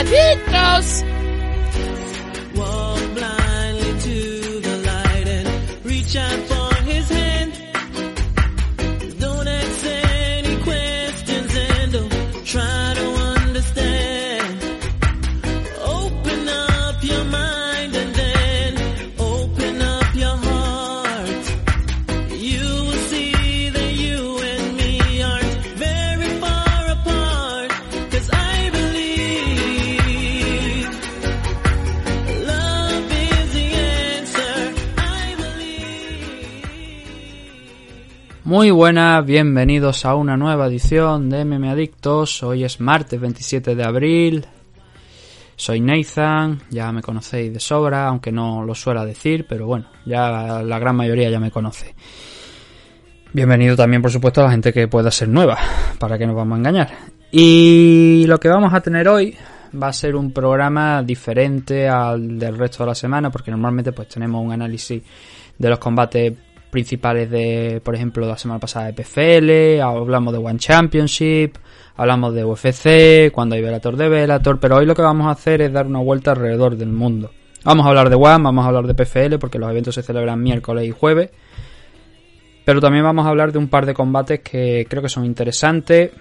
Adictos. Muy buenas, bienvenidos a una nueva edición de MM Adictos. Hoy es martes 27 de abril. Soy Nathan, ya me conocéis de sobra, aunque no lo suela decir, pero bueno, ya la gran mayoría ya me conoce. Bienvenido también, por supuesto, a la gente que pueda ser nueva, para que nos vamos a engañar. Y lo que vamos a tener hoy va a ser un programa diferente al del resto de la semana, porque normalmente pues tenemos un análisis de los combates principales de, por ejemplo, la semana pasada de PFL, hablamos de One Championship, hablamos de UFC, cuando hay Velator de Velator, pero hoy lo que vamos a hacer es dar una vuelta alrededor del mundo. Vamos a hablar de One, vamos a hablar de PFL, porque los eventos se celebran miércoles y jueves, pero también vamos a hablar de un par de combates que creo que son interesantes,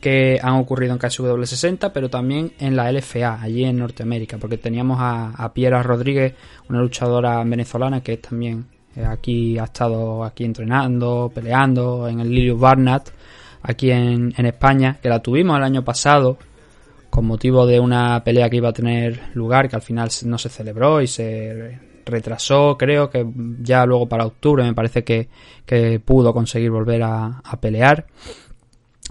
que han ocurrido en KSW 60, pero también en la LFA, allí en Norteamérica, porque teníamos a, a Piera Rodríguez, una luchadora venezolana que es también aquí ha estado aquí entrenando, peleando en el Lilius Barnett, aquí en, en España, que la tuvimos el año pasado con motivo de una pelea que iba a tener lugar, que al final no se celebró y se retrasó, creo que ya luego para octubre me parece que, que pudo conseguir volver a, a pelear.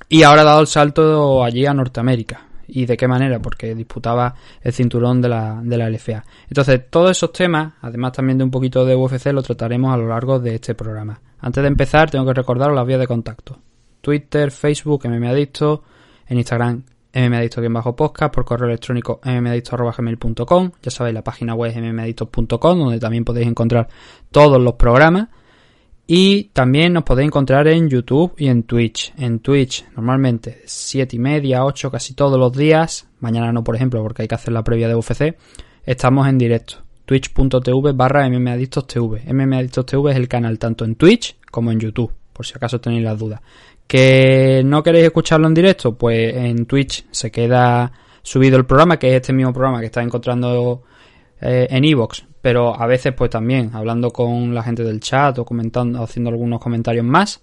Y ahora ha dado el salto allí a Norteamérica. ¿Y de qué manera? Porque disputaba el cinturón de la, de la LFA. Entonces, todos esos temas, además también de un poquito de UFC, lo trataremos a lo largo de este programa. Antes de empezar, tengo que recordaros las vías de contacto. Twitter, Facebook, MMAdicto, en Instagram, mmadicto-podcast, por correo electrónico mmadicto.gmail.com, ya sabéis, la página web mmadicto.com, donde también podéis encontrar todos los programas. Y también nos podéis encontrar en YouTube y en Twitch. En Twitch, normalmente 7 y media, 8 casi todos los días. Mañana no, por ejemplo, porque hay que hacer la previa de UFC. Estamos en directo. Twitch.tv barra mmadictostv. mmadictostv es el canal tanto en Twitch como en YouTube, por si acaso tenéis las dudas. ¿Que no queréis escucharlo en directo? Pues en Twitch se queda subido el programa, que es este mismo programa que estáis encontrando eh, en Evox, pero a veces pues también hablando con la gente del chat o comentando, haciendo algunos comentarios más.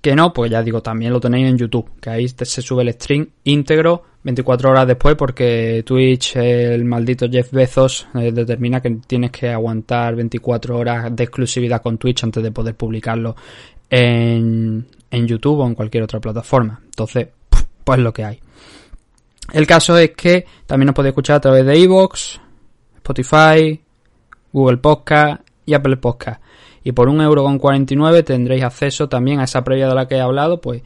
Que no, pues ya digo, también lo tenéis en YouTube, que ahí se sube el stream íntegro 24 horas después porque Twitch, el maldito Jeff Bezos, eh, determina que tienes que aguantar 24 horas de exclusividad con Twitch antes de poder publicarlo en, en YouTube o en cualquier otra plataforma. Entonces, pues lo que hay. El caso es que también nos podéis escuchar a través de Evox, Spotify, Google Podcast y Apple Podcast. Y por un euro con 49 tendréis acceso también a esa previa de la que he hablado, pues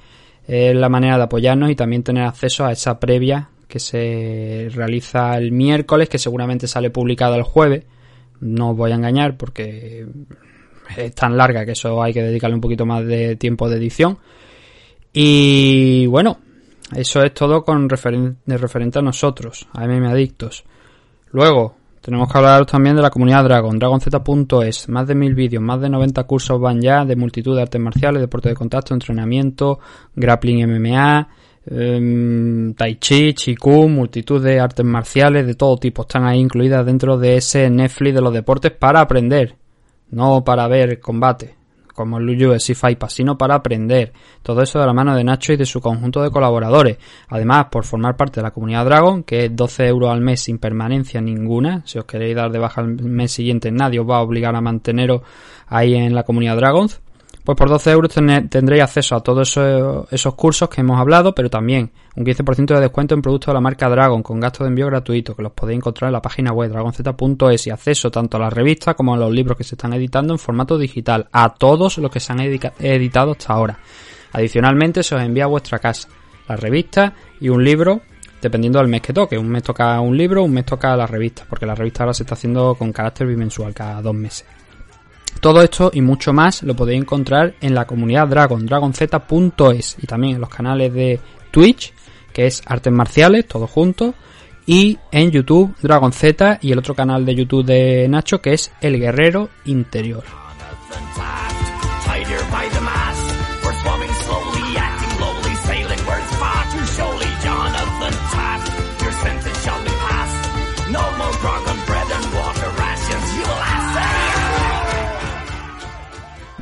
es la manera de apoyarnos y también tener acceso a esa previa que se realiza el miércoles, que seguramente sale publicada el jueves. No os voy a engañar porque es tan larga que eso hay que dedicarle un poquito más de tiempo de edición. Y bueno, eso es todo con referente a nosotros, a MM Adictos. Luego, tenemos que hablar también de la comunidad Dragon, dragonz.es, más de mil vídeos, más de 90 cursos van ya de multitud de artes marciales, deporte de contacto, entrenamiento, grappling MMA, eh, tai chi, chikung, multitud de artes marciales de todo tipo, están ahí incluidas dentro de ese Netflix de los deportes para aprender, no para ver combate. Como el UFC Fight Pass, sino para aprender. Todo eso de la mano de Nacho y de su conjunto de colaboradores. Además, por formar parte de la comunidad Dragon, que es 12 euros al mes sin permanencia ninguna. Si os queréis dar de baja el mes siguiente, nadie os va a obligar a manteneros ahí en la comunidad Dragons. Pues por 12 euros tendréis acceso a todos esos, cursos que hemos hablado, pero también un 15% de descuento en productos de la marca Dragon con gasto de envío gratuito, que los podéis encontrar en la página web dragonz.es y acceso tanto a la revista como a los libros que se están editando en formato digital, a todos los que se han editado hasta ahora. Adicionalmente se os envía a vuestra casa la revista y un libro dependiendo del mes que toque. Un mes toca un libro, un mes toca la revista, porque la revista ahora se está haciendo con carácter bimensual cada dos meses. Todo esto y mucho más lo podéis encontrar en la comunidad Dragon, dragonz.es y también en los canales de Twitch, que es Artes Marciales, todos juntos, y en YouTube Dragon Z y el otro canal de YouTube de Nacho que es El Guerrero Interior.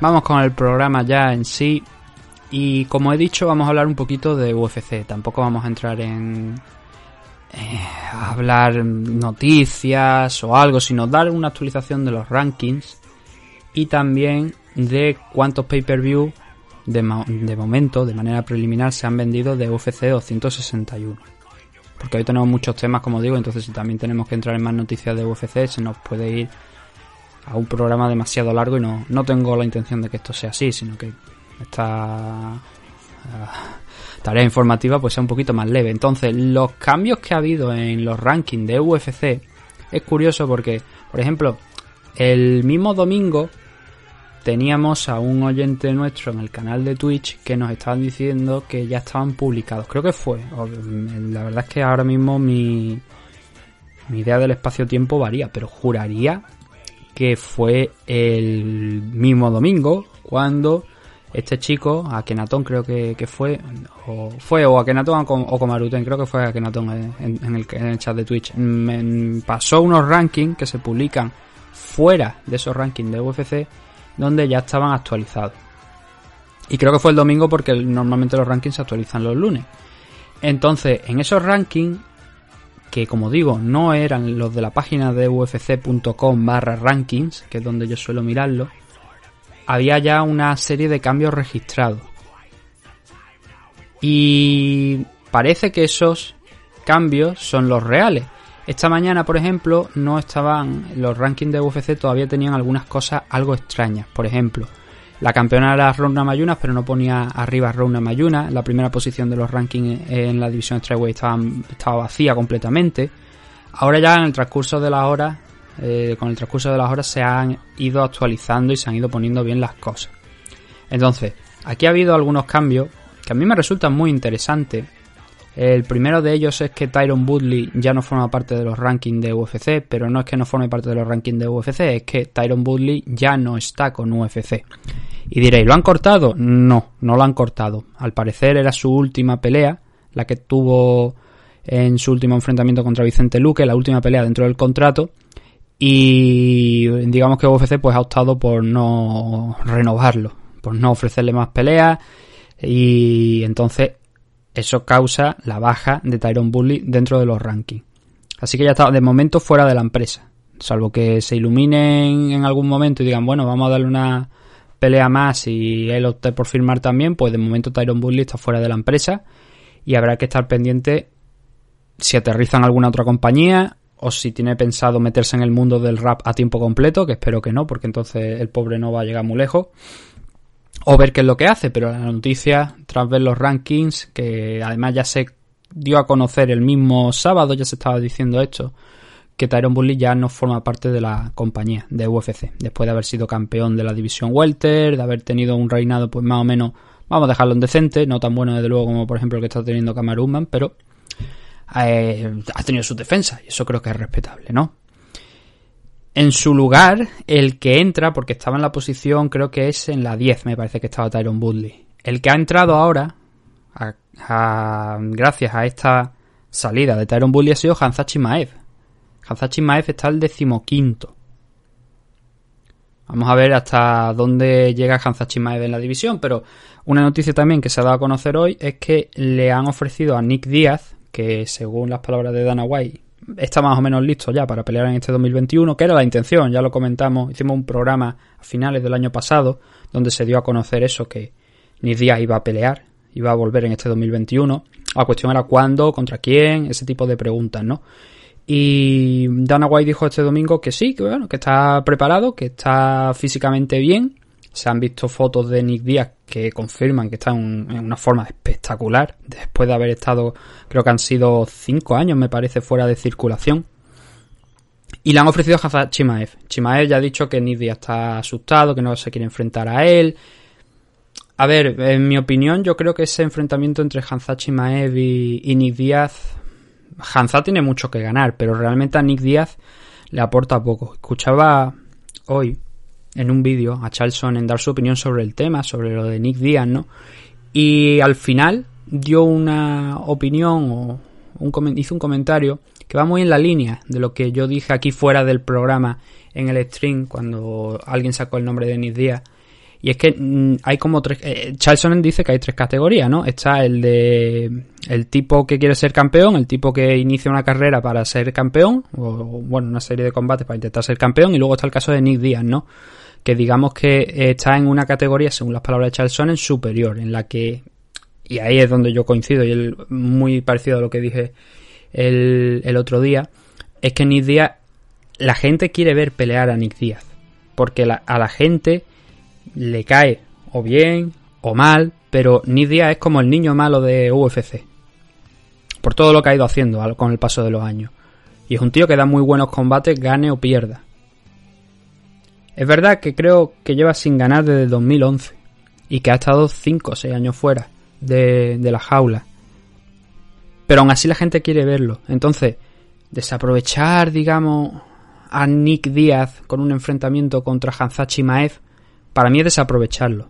Vamos con el programa ya en sí. Y como he dicho, vamos a hablar un poquito de UFC. Tampoco vamos a entrar en eh, hablar noticias o algo, sino dar una actualización de los rankings y también de cuántos pay-per-view de, de, momento, de manera preliminar, se han vendido de UFC 261. Porque hoy tenemos muchos temas, como digo, entonces si también tenemos que entrar en más noticias de UFC, se nos puede ir a un programa demasiado largo y no, no tengo la intención de que esto sea así, sino que esta uh, tarea informativa pues sea un poquito más leve. Entonces, los cambios que ha habido en los rankings de UFC es curioso porque, por ejemplo, el mismo domingo teníamos a un oyente nuestro en el canal de Twitch que nos estaban diciendo que ya estaban publicados. Creo que fue. La verdad es que ahora mismo mi, mi idea del espacio-tiempo varía, pero juraría que fue el mismo domingo cuando este chico, Akenatón creo que, fue, o fue o Akenatón o Komaruten, creo que fue Akenatón en, en, el, en el chat de Twitch, me pasó unos rankings que se publican fuera de esos rankings de UFC donde ya estaban actualizados. Y creo que fue el domingo porque normalmente los rankings se actualizan los lunes. Entonces, en esos rankings que como digo no eran los de la página de ufc.com barra rankings, que es donde yo suelo mirarlo, había ya una serie de cambios registrados. Y parece que esos cambios son los reales. Esta mañana, por ejemplo, no estaban los rankings de UFC todavía tenían algunas cosas algo extrañas. Por ejemplo, la campeona era Ronda Mayunas, pero no ponía arriba Ronda Mayuna. La primera posición de los rankings en la división Strawweight estaba, estaba vacía completamente. Ahora ya en el transcurso de las horas, eh, con el transcurso de las horas se han ido actualizando y se han ido poniendo bien las cosas. Entonces, aquí ha habido algunos cambios que a mí me resultan muy interesantes. El primero de ellos es que Tyron Woodley ya no forma parte de los rankings de UFC, pero no es que no forme parte de los rankings de UFC, es que Tyron Woodley ya no está con UFC. Y diréis, ¿lo han cortado? No, no lo han cortado. Al parecer era su última pelea, la que tuvo en su último enfrentamiento contra Vicente Luque, la última pelea dentro del contrato. Y digamos que UFC pues ha optado por no renovarlo, por no ofrecerle más peleas. Y entonces eso causa la baja de Tyron Bully dentro de los rankings. Así que ya está de momento fuera de la empresa. Salvo que se iluminen en algún momento y digan, bueno, vamos a darle una pelea más y él opte por firmar también, pues de momento Tyron Bully está fuera de la empresa y habrá que estar pendiente si aterrizan alguna otra compañía o si tiene pensado meterse en el mundo del rap a tiempo completo, que espero que no, porque entonces el pobre no va a llegar muy lejos, o ver qué es lo que hace, pero la noticia, tras ver los rankings, que además ya se dio a conocer el mismo sábado, ya se estaba diciendo esto, que Tyron Bully ya no forma parte de la compañía de UFC, después de haber sido campeón de la división welter, de haber tenido un reinado pues más o menos, vamos a dejarlo en decente, no tan bueno desde luego como por ejemplo el que está teniendo Kamaru pero eh, ha tenido su defensa y eso creo que es respetable, ¿no? En su lugar, el que entra, porque estaba en la posición, creo que es en la 10, me parece que estaba Tyron Woodley. El que ha entrado ahora, gracias a esta salida de Tyron Woodley, ha sido Hanzachi Maev, Hazachi Maef está al decimoquinto. Vamos a ver hasta dónde llega Hansa Chimaev en la división, pero una noticia también que se ha dado a conocer hoy es que le han ofrecido a Nick Díaz, que según las palabras de Dana White está más o menos listo ya para pelear en este 2021, que era la intención, ya lo comentamos, hicimos un programa a finales del año pasado donde se dio a conocer eso, que Nick iba a pelear, iba a volver en este 2021. La cuestión era cuándo, contra quién, ese tipo de preguntas, ¿no? Y Dana White dijo este domingo que sí, que bueno, que está preparado, que está físicamente bien. Se han visto fotos de Nick Díaz que confirman que está en, una forma espectacular. Después de haber estado, creo que han sido cinco años, me parece, fuera de circulación. Y le han ofrecido a Chimaev. Chimaev ya ha dicho que Nick Díaz está asustado, que no se quiere enfrentar a él. A ver, en mi opinión, yo creo que ese enfrentamiento entre Hansa Chimaev y, y Nick Díaz Hanza tiene mucho que ganar, pero realmente a Nick Díaz le aporta poco. Escuchaba hoy en un vídeo a Charlson en dar su opinión sobre el tema, sobre lo de Nick Díaz, ¿no? Y al final dio una opinión o un, hizo un comentario que va muy en la línea de lo que yo dije aquí fuera del programa en el stream cuando alguien sacó el nombre de Nick Díaz y es que mm, hay como tres. Eh, Charlson dice que hay tres categorías, ¿no? Está el de. El tipo que quiere ser campeón, el tipo que inicia una carrera para ser campeón, o, bueno, una serie de combates para intentar ser campeón, y luego está el caso de Nick Díaz, ¿no? Que digamos que está en una categoría, según las palabras de Charlson, en superior, en la que. Y ahí es donde yo coincido, y es muy parecido a lo que dije el, el otro día, es que Nick Díaz. La gente quiere ver pelear a Nick Díaz. Porque a la gente le cae o bien o mal, pero Nidia es como el niño malo de UFC. Por todo lo que ha ido haciendo con el paso de los años. Y es un tío que da muy buenos combates, gane o pierda. Es verdad que creo que lleva sin ganar desde 2011 y que ha estado 5 o 6 años fuera de, de la jaula. Pero aún así la gente quiere verlo. Entonces, desaprovechar, digamos, a Nick Díaz con un enfrentamiento contra Hanzachi Maev para mí es desaprovecharlo.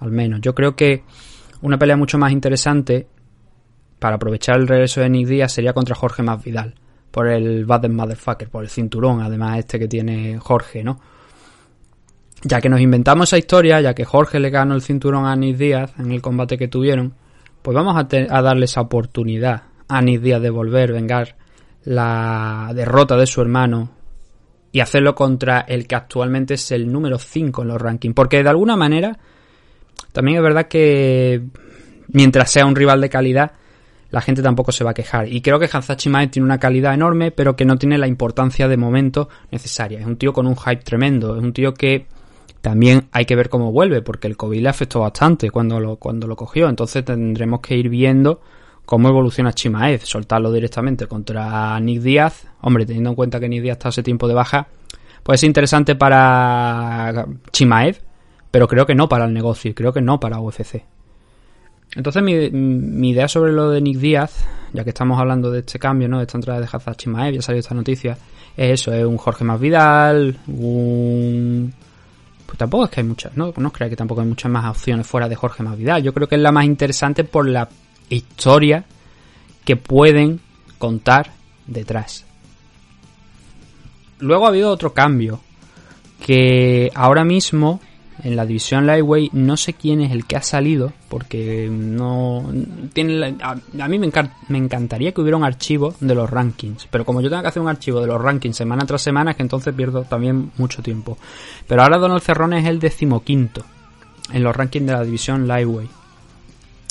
Al menos. Yo creo que una pelea mucho más interesante para aprovechar el regreso de Nick Díaz sería contra Jorge Masvidal. Por el Bad Motherfucker, por el cinturón, además este que tiene Jorge, ¿no? Ya que nos inventamos esa historia, ya que Jorge le ganó el cinturón a Nick Díaz en el combate que tuvieron, pues vamos a, darle esa oportunidad a Nick Díaz de volver, vengar la derrota de su hermano y hacerlo contra el que actualmente es el número 5 en los rankings. Porque de alguna manera, también es verdad que mientras sea un rival de calidad, la gente tampoco se va a quejar. Y creo que Hanzachi Mae tiene una calidad enorme, pero que no tiene la importancia de momento necesaria. Es un tío con un hype tremendo, es un tío que también hay que ver cómo vuelve, porque el COVID le afectó bastante cuando lo, cuando lo cogió. Entonces tendremos que ir viendo cómo evoluciona Chimaev, soltarlo directamente contra Nick Díaz, hombre, teniendo en cuenta que Nick Díaz está hace tiempo de baja, pues es interesante para Chimaev, pero creo que no para el negocio, creo que no para UFC. Entonces mi, idea sobre lo de Nick Díaz, ya que estamos hablando de este cambio, ¿no? De esta entrada de Hazard Chimaev, ya salió esta noticia, es eso, es un Jorge Más Vidal, un... Pues tampoco es que hay muchas, ¿no? No creo que tampoco hay muchas más opciones fuera de Jorge Más Vidal. Yo creo que es la más interesante por la historia que pueden contar detrás. Luego ha habido otro cambio, que ahora mismo en la división Lightweight no sé quién es el que ha salido, porque no tiene a, mí me, me, encantaría que hubiera un archivo de los rankings, pero como yo tengo que hacer un archivo de los rankings semana tras semana, es que entonces pierdo también mucho tiempo. Pero ahora Donald Cerrón es el decimoquinto en los rankings de la división Lightweight.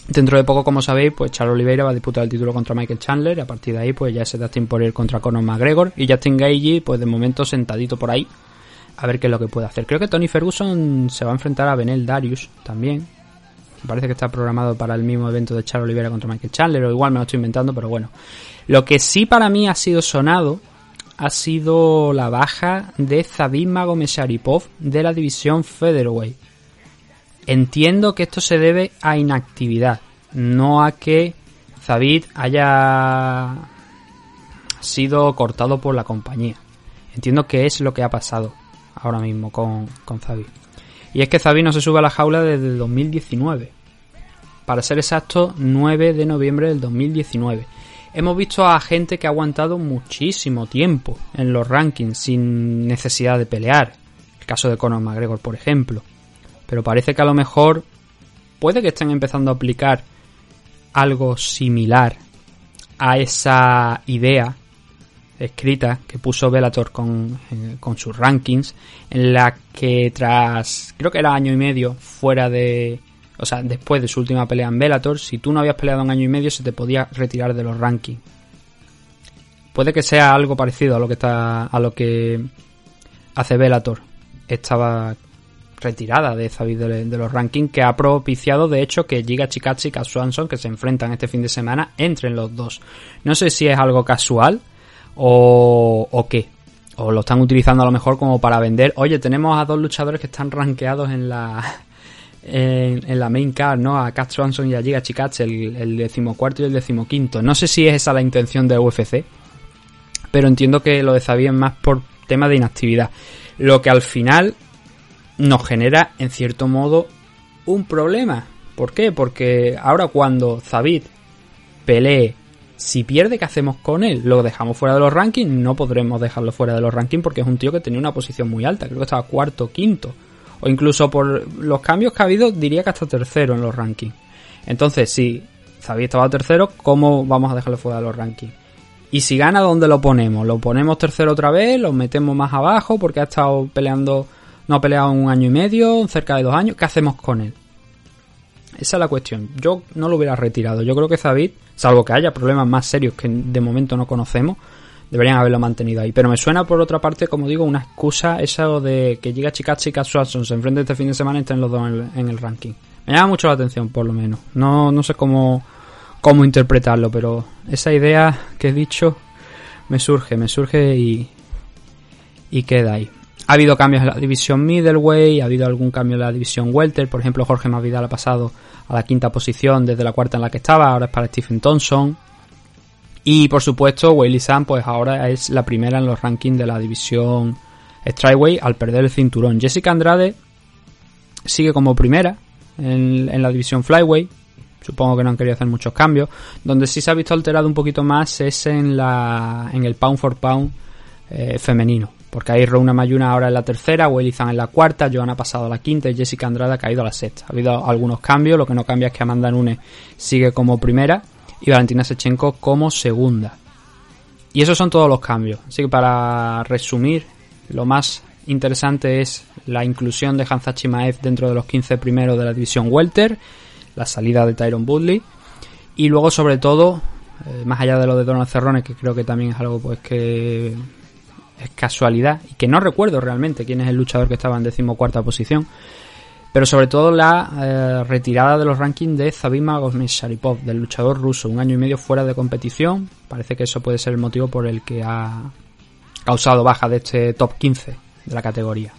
Dentro de poco, como sabéis, pues Charles Oliveira va a disputar el título contra Michael Chandler a partir de ahí pues ya se da tiempo por ir contra Conor McGregor y Justin Gage pues de momento sentadito por ahí a ver qué es lo que puede hacer. Creo que Tony Ferguson se va a enfrentar a Benel Darius también. Parece que está programado para el mismo evento de Charles Oliveira contra Michael Chandler o igual me lo estoy inventando, pero bueno. Lo que sí para mí ha sido sonado ha sido la baja de Zabim Magomesaripov de la división Featherweight Entiendo que esto se debe a inactividad, no a que Zabit haya sido cortado por la compañía. Entiendo que es lo que ha pasado ahora mismo con, con. Y es que Zabit no se sube a la jaula desde el 2019. Para ser exacto, 9 de noviembre del 2019. Hemos visto a gente que ha aguantado muchísimo tiempo en los rankings sin necesidad de pelear. El caso de Conor McGregor, por ejemplo. Pero parece que a lo mejor puede que estén empezando a aplicar algo similar a esa idea escrita que puso Bellator con, eh, con sus rankings, en la que tras, creo que era año y medio fuera de, o sea, después de su última pelea en Bellator, si tú no habías peleado un año y medio se te podía retirar de los rankings. Puede que sea algo parecido a lo que está, a lo que hace Bellator. Estaba retirada de de, de, los rankings que ha propiciado de hecho que Giga Chikachi y Swanson que se enfrentan este fin de semana entren los dos. No sé si es algo casual o, o qué. O lo están utilizando a lo mejor como para vender. Oye, tenemos a dos luchadores que están rankeados en la en, la main card, ¿no? A Kat Swanson y a Giga Chikachi, el, decimocuarto y el decimoquinto. No sé si es esa la intención de UFC, pero entiendo que lo de Xavier es más por tema de inactividad. Lo que al final nos genera, en cierto modo, un problema. ¿Por qué? Porque ahora cuando Zabit pelee, si pierde, ¿qué hacemos con él? ¿Lo dejamos fuera de los rankings? No podremos dejarlo fuera de los rankings porque es un tío que tenía una posición muy alta, creo que estaba cuarto, quinto. O incluso por los cambios que ha habido, diría que hasta tercero en los rankings. Entonces, si Zabit estaba tercero, ¿cómo vamos a dejarlo fuera de los rankings? Y si gana, ¿dónde lo ponemos? ¿Lo ponemos tercero otra vez? ¿Lo metemos más abajo porque ha estado peleando no ha peleado un año y medio, cerca de dos años. ¿Qué hacemos con él? Esa es la cuestión. Yo no lo hubiera retirado. Yo creo que David, salvo que haya problemas más serios que de momento no conocemos, deberían haberlo mantenido ahí. Pero me suena por otra parte, como digo, una excusa esa de que llega Chikachi y Swanson se enfrenten este fin de semana y estén los dos en el, en el, ranking. Me llama mucho la atención, por lo menos. No, no sé cómo, cómo interpretarlo, pero esa idea que he dicho me surge, me surge y, y queda ahí. Ha habido cambios en la división middleweight, ha habido algún cambio en la división welter, por ejemplo Jorge Masvidal ha pasado a la quinta posición desde la cuarta en la que estaba, ahora es para Stephen Thompson. Y por supuesto Weili Sam pues ahora es la primera en los rankings de la división Strikeway al perder el cinturón. Jessica Andrade sigue como primera en, en la división Flyway, supongo que no han querido hacer muchos cambios. Donde sí se ha visto alterado un poquito más es en, la, en el pound for pound eh, femenino. Porque ahí Rona Mayuna ahora en la tercera, Zan en la cuarta, Joan ha pasado a la quinta y Jessica Andrade ha caído a la sexta. Ha habido algunos cambios, lo que no cambia es que Amanda Nunes sigue como primera y Valentina Sechenko como segunda. Y esos son todos los cambios. Así que para resumir, lo más interesante es la inclusión de Hansa Chimaev dentro de los 15 primeros de la división Welter, la salida de Tyron Woodley y luego sobre todo, eh, más allá de lo de Donald Cerrone, que creo que también es algo pues que es casualidad y que no recuerdo realmente quién es el luchador que estaba en decimocuarta posición. Pero sobre todo la eh, retirada de los rankings de Zabima Sharipov, del luchador ruso, un año y medio fuera de competición. Parece que eso puede ser el motivo por el que ha causado baja de este top 15 de la categoría.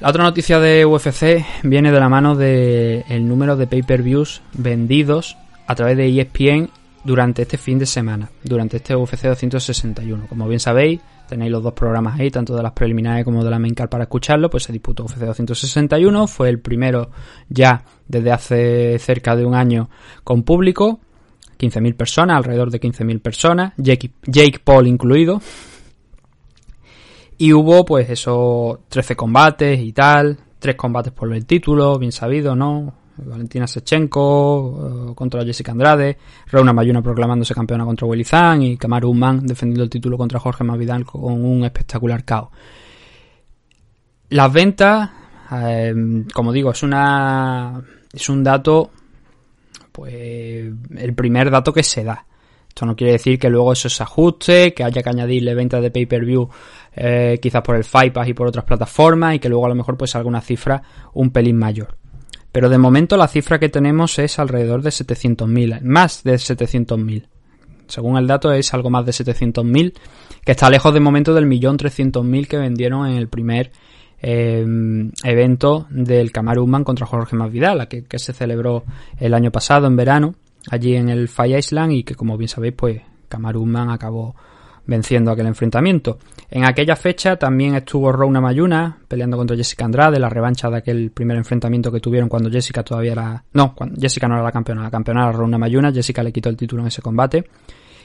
La otra noticia de UFC viene de la mano del el número de pay-per-views vendidos a través de ESPN durante este fin de semana, durante este UFC 261. Como bien sabéis, tenéis los dos programas ahí, tanto de las preliminares como de la main card para escucharlo, pues se disputó UFC 261, fue el primero ya desde hace cerca de un año con público, 15.000 personas, alrededor de 15.000 personas, Jake, Jake Paul incluido. Y hubo pues eso, 13 combates y tal, tres combates por el título, bien sabido, ¿no? Valentina Sechenko eh, contra Jessica Andrade, Rauna Mayuna proclamándose campeona contra Willy y Kamaru Usman defendiendo el título contra Jorge Masvidal con un espectacular caos. Las ventas, eh, como digo, es una es un dato, pues el primer dato que se da. Esto no quiere decir que luego eso se ajuste, que haya que añadirle ventas de pay-per-view eh, quizás por el Fight Pass y por otras plataformas y que luego a lo mejor pues salga una cifra un pelín mayor. Pero de momento la cifra que tenemos es alrededor de 700.000, más de 700.000. Según el dato es algo más de 700.000, que está lejos de momento del millón 300.000 que vendieron en el primer eh, evento del Kamaru contra Jorge Masvidal, que, que se celebró el año pasado en verano, allí en el Fire Island y que como bien sabéis pues Kamaru acabó venciendo aquel enfrentamiento. En aquella fecha también estuvo Rona Mayuna peleando contra Jessica Andrade, la revancha de aquel primer enfrentamiento que tuvieron cuando Jessica todavía era... No, cuando Jessica no era la campeona, la campeona era Rona Mayuna, Jessica le quitó el título en ese combate.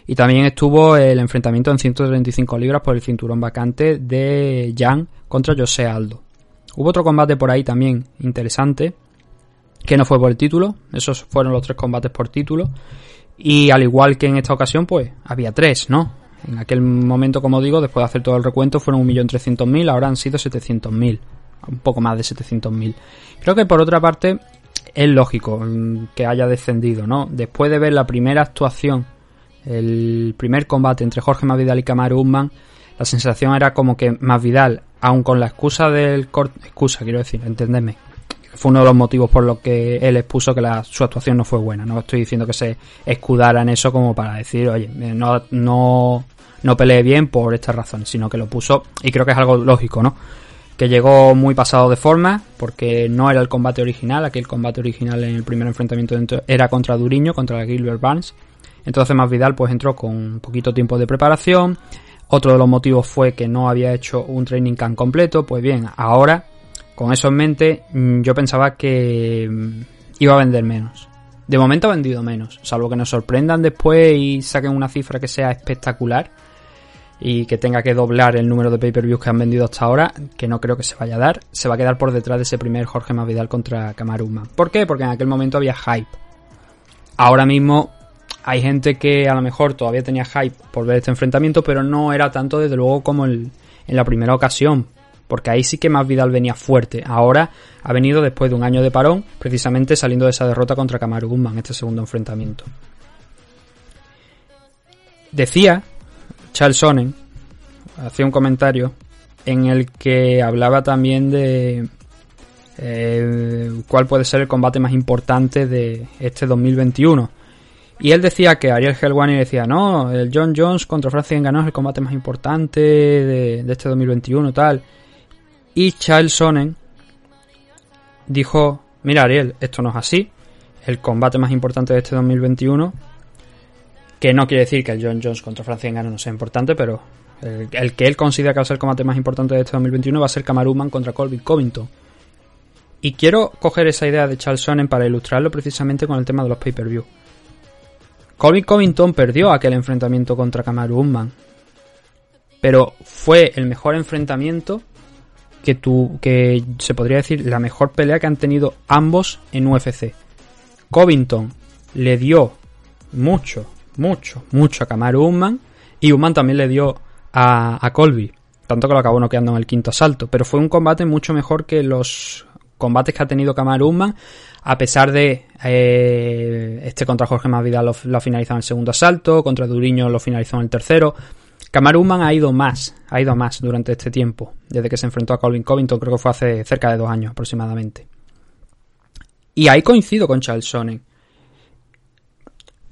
Y también estuvo el enfrentamiento en 135 libras por el cinturón vacante de Jan contra José Aldo. Hubo otro combate por ahí también interesante, que no fue por el título, esos fueron los tres combates por título. Y al igual que en esta ocasión, pues había tres, ¿no? En aquel momento, como digo, después de hacer todo el recuento, fueron 1.300.000, ahora han sido 700.000, un poco más de 700.000. Creo que por otra parte es lógico mm, que haya descendido, ¿no? Después de ver la primera actuación, el primer combate entre Jorge Masvidal y Kamaru Usman, la sensación era como que Masvidal, aun con la excusa del corte, excusa quiero decir, entendedme, fue uno de los motivos por los que él expuso que la, su actuación no fue buena. No estoy diciendo que se escudara en eso como para decir, oye, eh, no, no, no peleé bien por estas razones, sino que lo puso, y creo que es algo lógico, ¿no? Que llegó muy pasado de forma, porque no era el combate original, aquel combate original en el primer enfrentamiento era contra Duriño, contra Gilbert Barnes. Entonces más Vidal pues entró con un poquito tiempo de preparación. Otro de los motivos fue que no había hecho un training camp completo. Pues bien, ahora con eso en mente, mm, yo pensaba que mm, iba a vender menos. De momento ha vendido menos, salvo que nos sorprendan después y saquen una cifra que sea espectacular y que tenga que doblar el número de pay-per-views que han vendido hasta ahora, que no creo que se vaya a dar, se va a quedar por detrás de ese primer Jorge Masvidal contra Kamaruma. ¿Por qué? Porque en aquel momento había hype. Ahora mismo hay gente que a lo mejor todavía tenía hype por ver este enfrentamiento, pero no era tanto desde luego como en la primera ocasión, porque ahí sí que más Vidal venía fuerte. Ahora ha venido después de un año de parón, precisamente saliendo de esa derrota contra Kamaru Guzmán, este segundo enfrentamiento. Decía Charles Sonnen, hacía un comentario en el que hablaba también de eh, cuál puede ser el combate más importante de este 2021. Y él decía que Ariel Helwani decía, no, el John Jones contra Francis Ngannou es el combate más importante de, este 2021, tal. Y Charles Sonnen dijo, mira Ariel, esto no es así, el combate más importante de este 2021, que no quiere decir que el John Jones contra Francia Ngannou no sea importante, pero el, que él considera que va a ser el combate más importante de este 2021 va a ser Kamaruman contra Colby Covington. Y quiero coger esa idea de Charles Sonnen para ilustrarlo precisamente con el tema de los pay-per-view. Colby Covington perdió aquel enfrentamiento contra Kamaru Usman, pero fue el mejor enfrentamiento que, que se podría decir la mejor pelea que han tenido ambos en UFC. Covington le dio mucho, mucho, mucho a Kamaru Usman y Usman también le dio a, Colby. Tanto que lo acabó noqueando en el quinto asalto. Pero fue un combate mucho mejor que los combates que ha tenido Kamaru Usman. A pesar de eh, este contra Jorge Masvidal lo, lo finalizado en el segundo asalto. Contra Duriño lo finalizó en el tercero. Kamaruman ha ido más, ha ido más durante este tiempo, desde que se enfrentó a Colin Covington, creo que fue hace cerca de dos años aproximadamente. Y ahí coincido con Charles Sonnen.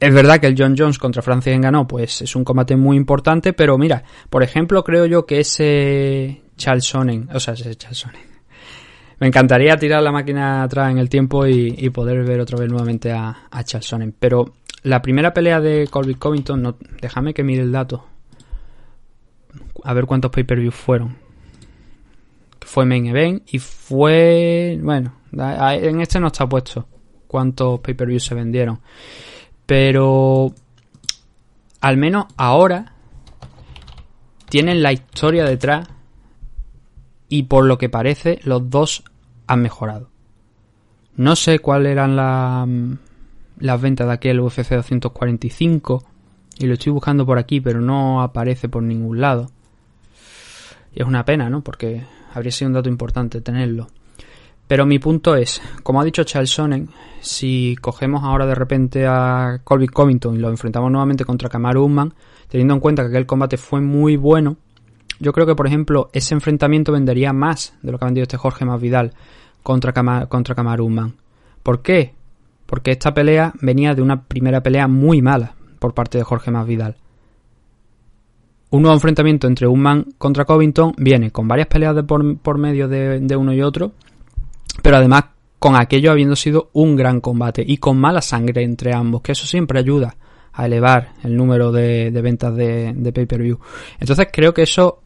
Es verdad que el John Jones contra Francis ganó, pues es un combate muy importante, pero mira, por ejemplo, creo yo que ese Charles Sonnen, o sea, ese Charles Sonnen, me encantaría tirar la máquina atrás en el tiempo y, poder ver otra vez nuevamente a, Charles Sonnen, pero la primera pelea de Colby Covington, no, déjame que mire el dato, a ver cuántos pay-per-view fueron. Fue main event y fue. Bueno, en este no está puesto cuántos pay-per-view se vendieron. Pero. Al menos ahora. Tienen la historia detrás. Y por lo que parece, los dos han mejorado. No sé cuáles eran las ventas de aquel UFC 245. Y lo estoy buscando por aquí, pero no aparece por ningún lado. Y es una pena, ¿no? Porque habría sido un dato importante tenerlo. Pero mi punto es, como ha dicho Charles Sonnen, si cogemos ahora de repente a Colby Covington y lo enfrentamos nuevamente contra Kamaru Usman, teniendo en cuenta que aquel combate fue muy bueno, yo creo que, por ejemplo, ese enfrentamiento vendería más de lo que ha vendido este Jorge Masvidal contra, contra Kamaru Usman. ¿Por qué? Porque esta pelea venía de una primera pelea muy mala por parte de Jorge Masvidal. Un nuevo enfrentamiento entre Unman contra Covington viene con varias peleas de por, medio de, uno y otro, pero además con aquello habiendo sido un gran combate y con mala sangre entre ambos, que eso siempre ayuda a elevar el número de, ventas de, de pay-per-view. Entonces creo que eso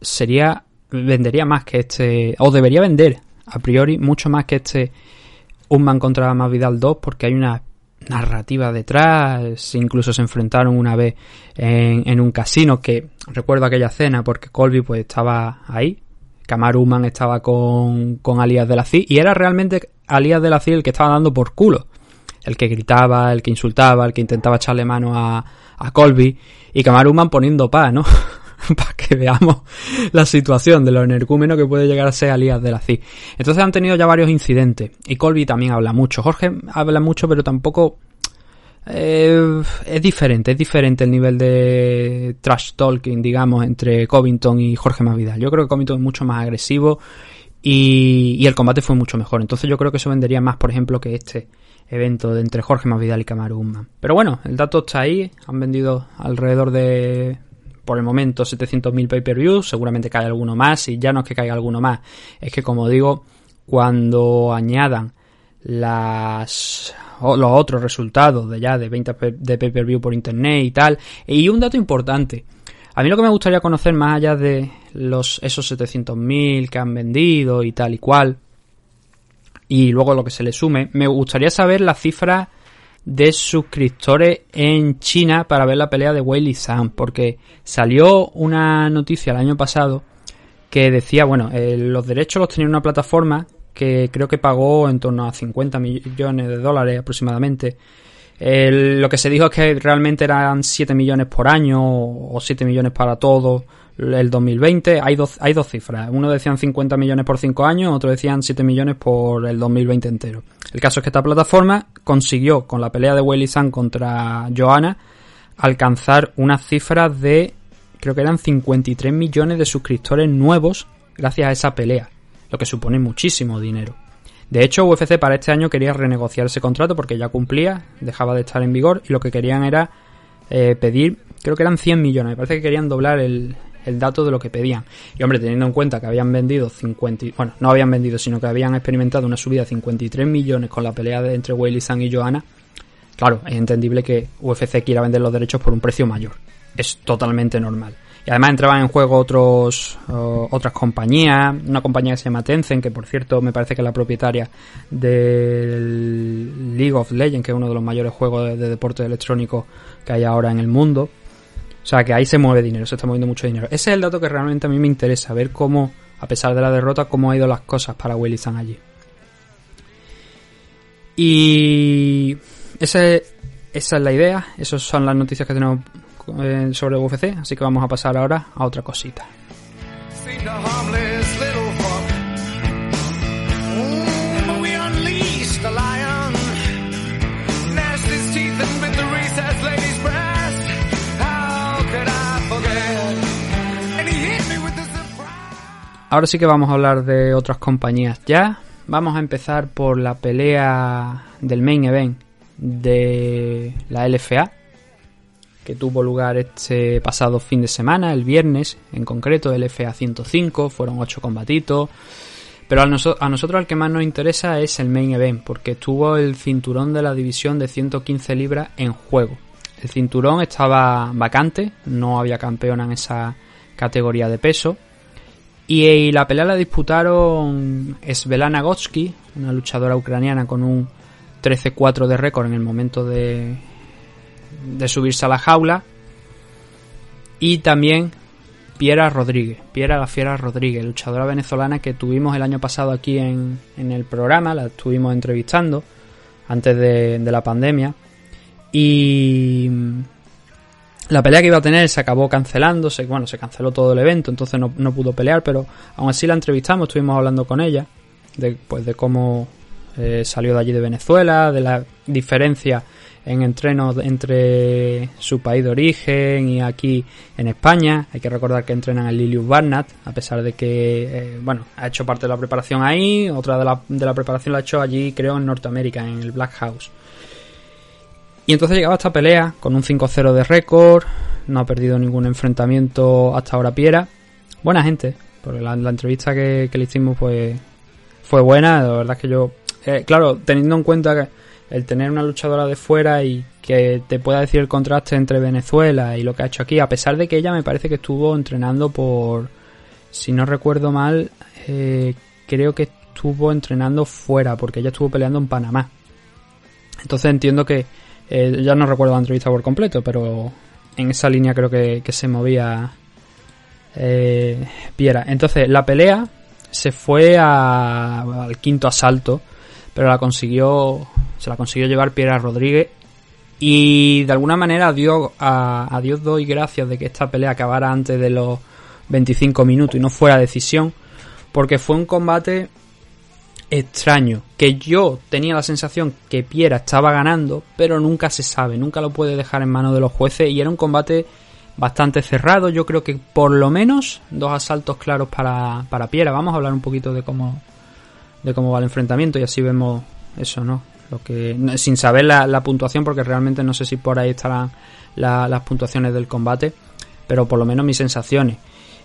sería, vendería más que este, o debería vender a priori mucho más que este Unman contra Masvidal 2, porque hay una narrativa detrás, incluso se enfrentaron una vez en, en un casino que recuerdo aquella cena porque Colby pues estaba ahí, Kamaruman estaba con, con Alias de la CI y era realmente Alias de la CI el que estaba dando por culo, el que gritaba, el que insultaba, el que intentaba echarle mano a, a Colby y Kamaruman poniendo paz, ¿no? para que veamos la situación de lo energúmeno que puede llegar a ser Alias de la CI. Entonces han tenido ya varios incidentes y Colby también habla mucho. Jorge habla mucho, pero tampoco eh, es diferente, es diferente el nivel de trash talking, digamos, entre Covington y Jorge Masvidal. Yo creo que Covington es mucho más agresivo y, y, el combate fue mucho mejor. Entonces yo creo que eso vendería más, por ejemplo, que este evento de entre Jorge Masvidal y Kamaru Usman. Pero bueno, el dato está ahí. Han vendido alrededor de, por el momento, 700.000 pay-per-views. Seguramente cae alguno más. Y ya no es que caiga alguno más. Es que, como digo, cuando añadan las los otros resultados de ya de ventas de pay-per-view por internet y tal. Y un dato importante. A mí lo que me gustaría conocer más allá de los esos 700.000 que han vendido y tal y cual y luego lo que se le sume, me gustaría saber la cifra de suscriptores en China para ver la pelea de Wei Zhang porque salió una noticia el año pasado que decía, bueno, eh, los derechos los tenía una plataforma que creo que pagó en torno a 50 millones de dólares aproximadamente. lo que se dijo es que realmente eran 7 millones por año o 7 millones para todo el 2020. Hay dos, hay dos cifras. Uno decían 50 millones por 5 años, otro decían 7 millones por el 2020 entero. El caso es que esta plataforma consiguió, con la pelea de Weili San contra Johanna, alcanzar una cifra de, creo que eran 53 millones de suscriptores nuevos gracias a esa pelea lo que supone muchísimo dinero. De hecho, UFC para este año quería renegociar ese contrato porque ya cumplía, dejaba de estar en vigor y lo que querían era eh, pedir, creo que eran 100 millones, me parece que querían doblar el, el dato de lo que pedían. Y hombre, teniendo en cuenta que habían vendido 50, bueno, no habían vendido, sino que habían experimentado una subida de 53 millones con la pelea de, entre Weili San y Johanna, claro, es entendible que UFC quiera vender los derechos por un precio mayor. Es totalmente normal. Y además entraban en juego otros otras compañías, una compañía que se llama Tencent, que por cierto me parece que es la propietaria del League of Legends, que es uno de los mayores juegos de, de deporte electrónico que hay ahora en el mundo. O sea que ahí se mueve dinero, se está moviendo mucho dinero. Ese es el dato que realmente a mí me interesa, ver cómo, a pesar de la derrota, cómo han ido las cosas para Willy San allí. Y ese, esa es la idea, esas son las noticias que tenemos eh, sobre UFC, así que vamos a pasar ahora a otra cosita. Ahora sí que vamos a hablar de otras compañías. Ya. Vamos a empezar por la pelea del main event de la LFA, que tuvo lugar este pasado fin de semana, el viernes en concreto, el FA 105, fueron ocho combatitos. Pero a, a, nosotros el que más nos interesa es el main event, porque estuvo el cinturón de la división de 115 libras en juego. El cinturón estaba vacante, no había campeona en esa categoría de peso. Y, la pelea la disputaron Svelana Gotsky, una luchadora ucraniana con un 13-4 de récord en el momento de, de subirse a la jaula. Y también Piera Rodríguez, Piera la Fiera Rodríguez, luchadora venezolana que tuvimos el año pasado aquí en, en el programa, la estuvimos entrevistando antes de, de, la pandemia. Y la pelea que iba a tener se acabó cancelando, se, bueno, se canceló todo el evento, entonces no, no pudo pelear, pero aún así la entrevistamos, estuvimos hablando con ella, de, pues, de cómo eh, salió de allí de Venezuela, de la diferencia en entrenos entre su país de origen y aquí en España. Hay que recordar que entrenan en Lilius Barnett, a pesar de que, eh, bueno, ha hecho parte de la preparación ahí, otra de la, de la preparación la ha hecho allí, creo, en Norteamérica, en el Black House. Y entonces llegaba esta pelea con un 5-0 de récord, no ha perdido ningún enfrentamiento hasta ahora Piera. Buena gente, porque la, entrevista que, que, le hicimos pues fue buena, la verdad es que yo, eh, claro, teniendo en cuenta que el tener una luchadora de fuera y que te pueda decir el contraste entre Venezuela y lo que ha hecho aquí, a pesar de que ella me parece que estuvo entrenando por, si no recuerdo mal, eh, creo que estuvo entrenando fuera, porque ella estuvo peleando en Panamá. Entonces entiendo que, eh, ya no recuerdo la entrevista por completo, pero en esa línea creo que, que se movía eh, Piera. Entonces la pelea se fue a- al quinto asalto, pero la consiguió, se la consiguió llevar Piera Rodríguez y de alguna manera a, a Dios doy gracias de que esta pelea acabara antes de los 25 minutos y no fuera decisión, porque fue un combate extraño, que yo tenía la sensación que Piera estaba ganando, pero nunca se sabe, nunca lo puede dejar en manos de los jueces y era un combate bastante cerrado, yo creo que por lo menos dos asaltos claros para, para Piera. Vamos a hablar un poquito de cómo de cómo va el enfrentamiento y así vemos eso, ¿no? Lo que sin saber la, puntuación porque realmente no sé si por ahí estarán la- las puntuaciones del combate, pero por lo menos mis sensaciones.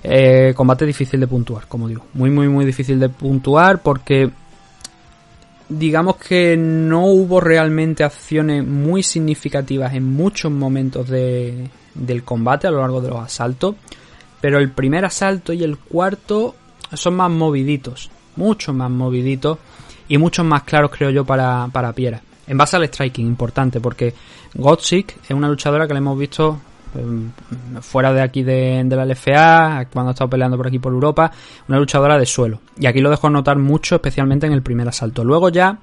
Eh, combate difícil de puntuar, como digo, muy muy muy difícil de puntuar porque digamos que no hubo realmente acciones muy significativas en muchos momentos de, del combate a lo largo de los asaltos, pero el primer asalto y el cuarto son más moviditos, mucho más moviditos y muchos más claros creo yo para, para Piera. En base al striking, importante, porque Gotzik es una luchadora que le hemos visto eh, fuera de aquí de, de la LFA, cuando ha estado peleando por aquí por Europa, una luchadora de suelo. Y aquí lo dejó notar mucho, especialmente en el primer asalto. Luego ya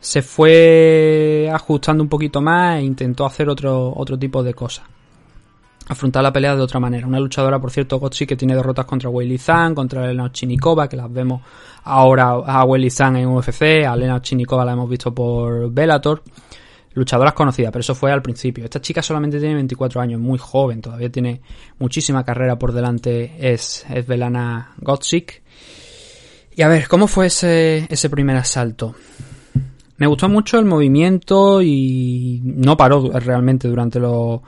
se fue ajustando un poquito más e intentó hacer otro, otro tipo de cosas. Afrontar la pelea de otra manera. Una luchadora, por cierto, Gotzi, que tiene derrotas contra Weili Zhang, contra Elena Chinikova, que las vemos ahora a Weili Zhang en UFC, a Elena Chinikova la hemos visto por Bellator. Luchadoras conocidas, pero eso fue al principio. Esta chica solamente tiene 24 años, muy joven, todavía tiene muchísima carrera por delante, es, es Velana Gotzik. Y a ver, ¿cómo fue ese, ese primer asalto? Me gustó mucho el movimiento y no paró realmente durante los,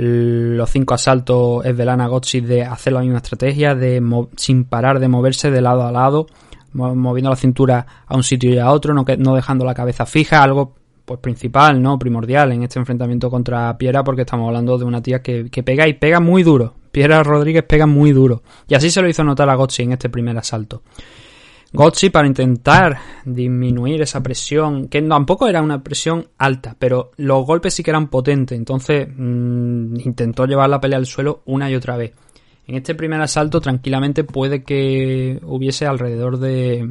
los cinco asaltos Esvelana Gotzi de hacer la misma estrategia, de sin parar de moverse de lado a lado, mo- moviendo la cintura a un sitio y a otro, no, que- no dejando la cabeza fija, algo pues principal, ¿no? Primordial en este enfrentamiento contra Piera, porque estamos hablando de una tía que, que pega y pega muy duro. Piera Rodríguez pega muy duro. Y así se lo hizo notar a Gotzi en este primer asalto. Gotzi para intentar disminuir esa presión, que tampoco era una presión alta, pero los golpes sí que eran potentes, entonces mmm, intentó llevar la pelea al suelo una y otra vez. En este primer asalto tranquilamente puede que hubiese alrededor de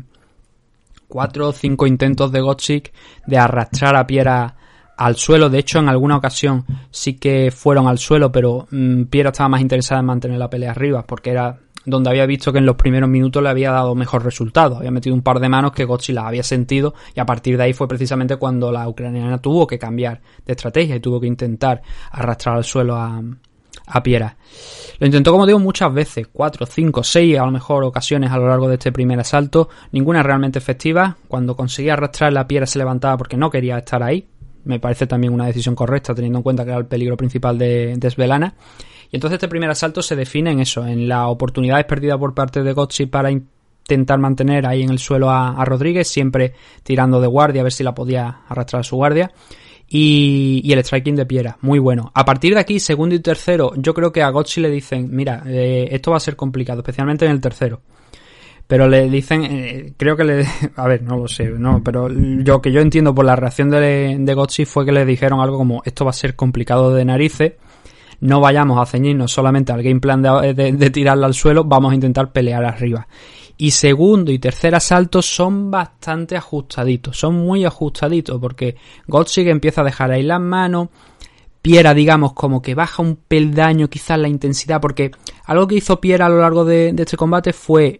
cuatro o cinco intentos de Gotzik de arrastrar a Piera al suelo. De hecho, en alguna ocasión sí que fueron al suelo, pero mmm, Piera estaba más interesada en mantener la pelea arriba, porque era donde había visto que en los primeros minutos le había dado mejor resultado. Había metido un par de manos que Gotzi las había sentido y a partir de ahí fue precisamente cuando la ucraniana tuvo que cambiar de estrategia y tuvo que intentar arrastrar al suelo a, a Piera. Lo intentó, como digo, muchas veces, cuatro, cinco, seis a lo mejor ocasiones a lo largo de este primer asalto, ninguna realmente efectiva. Cuando conseguía arrastrar la Piera se levantaba porque no quería estar ahí. Me parece también una decisión correcta, teniendo en cuenta que era el peligro principal de, de Svelana. Y entonces este primer asalto se define en eso, en las oportunidades perdidas por parte de Gotzi para intentar mantener ahí en el suelo a, Rodríguez, siempre tirando de guardia a ver si la podía arrastrar a su guardia. Y, el striking de Piera, muy bueno. A partir de aquí, segundo y tercero, yo creo que a Gotzi le dicen, mira, eh, esto va a ser complicado, especialmente en el tercero. Pero le dicen, eh, creo que le, a ver, no lo sé, no, pero yo que yo entiendo por la reacción de, de fue que le dijeron algo como, esto va a ser complicado de narices, no vayamos a ceñirnos solamente al game plan de, de, tirarla al suelo, vamos a intentar pelear arriba. Y segundo y tercer asalto son bastante ajustaditos, son muy ajustaditos, porque Gotzig empieza a dejar ahí las manos, Piera, digamos, como que baja un peldaño quizás la intensidad, porque algo que hizo Piera a lo largo de este combate fue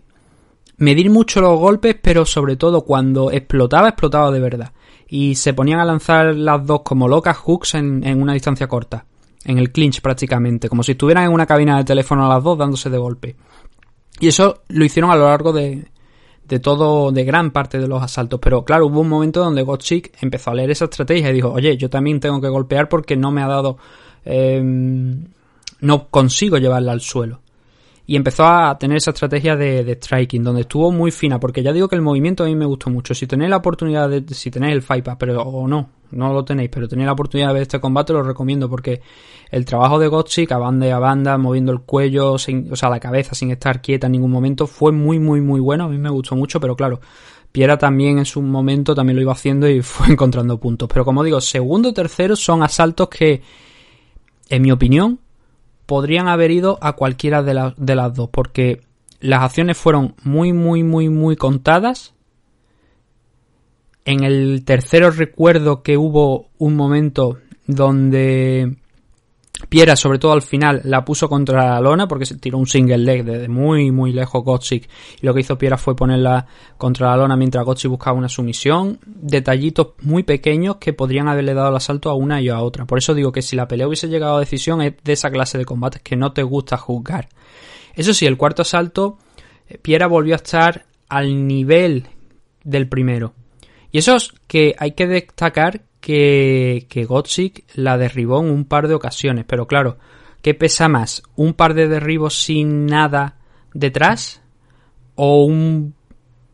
medir mucho los golpes, pero sobre todo cuando explotaba, explotaba de verdad. Y se ponían a lanzar las dos como locas hooks en, en una distancia corta en el clinch prácticamente, como si estuvieran en una cabina de teléfono a las dos dándose de golpe. Y eso lo hicieron a lo largo de, todo, de gran parte de los asaltos. Pero claro, hubo un momento donde Gotchik empezó a leer esa estrategia y dijo, oye, yo también tengo que golpear porque no me ha dado, eh, no consigo llevarla al suelo. Y empezó a tener esa estrategia de, striking, donde estuvo muy fina, porque ya digo que el movimiento a mí me gustó mucho. Si tenéis la oportunidad de, si tenéis el Fight pero o no, no lo tenéis, pero tenéis la oportunidad de ver este combate, lo recomiendo, porque el trabajo de Gotchik a banda y a banda, moviendo el cuello, sin, o sea, la cabeza sin estar quieta en ningún momento, fue muy, muy, muy bueno. A mí me gustó mucho, pero claro, Piera también en su momento también lo iba haciendo y fue encontrando puntos. Pero como digo, segundo, tercero son asaltos que, en mi opinión, podrían haber ido a cualquiera de, de las dos, porque las acciones fueron muy, muy, muy, muy contadas. En el tercero recuerdo que hubo un momento donde Piera, sobre todo al final, la puso contra la lona porque se tiró un single leg desde muy, muy lejos Gotzik. Y lo que hizo Piera fue ponerla contra la lona mientras Gotzik buscaba una sumisión. Detallitos muy pequeños que podrían haberle dado el asalto a una y a otra. Por eso digo que si la pelea hubiese llegado a decisión es de esa clase de combates que no te gusta juzgar. Eso sí, el cuarto asalto, eh, Piera volvió a estar al nivel del primero. Y eso es que hay que destacar que, que la derribó en un par de ocasiones. Pero claro, ¿qué pesa más? ¿Un par de derribos sin nada detrás? ¿O un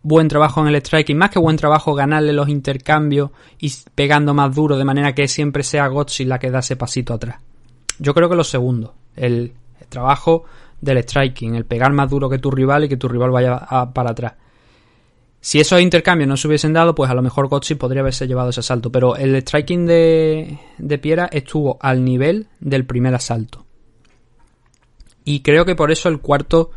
buen trabajo en el striking? Más que buen trabajo, ganarle los intercambios y pegando más duro, de manera que siempre sea Gotzik la que da ese pasito atrás. Yo creo que lo segundo, el, el trabajo del striking, el pegar más duro que tu rival y que tu rival vaya a, para atrás. Si esos intercambios no se hubiesen dado, pues a lo mejor Gotzi podría haberse llevado ese asalto. Pero el striking de, de Piera estuvo al nivel del primer asalto. Y creo que por eso el cuarto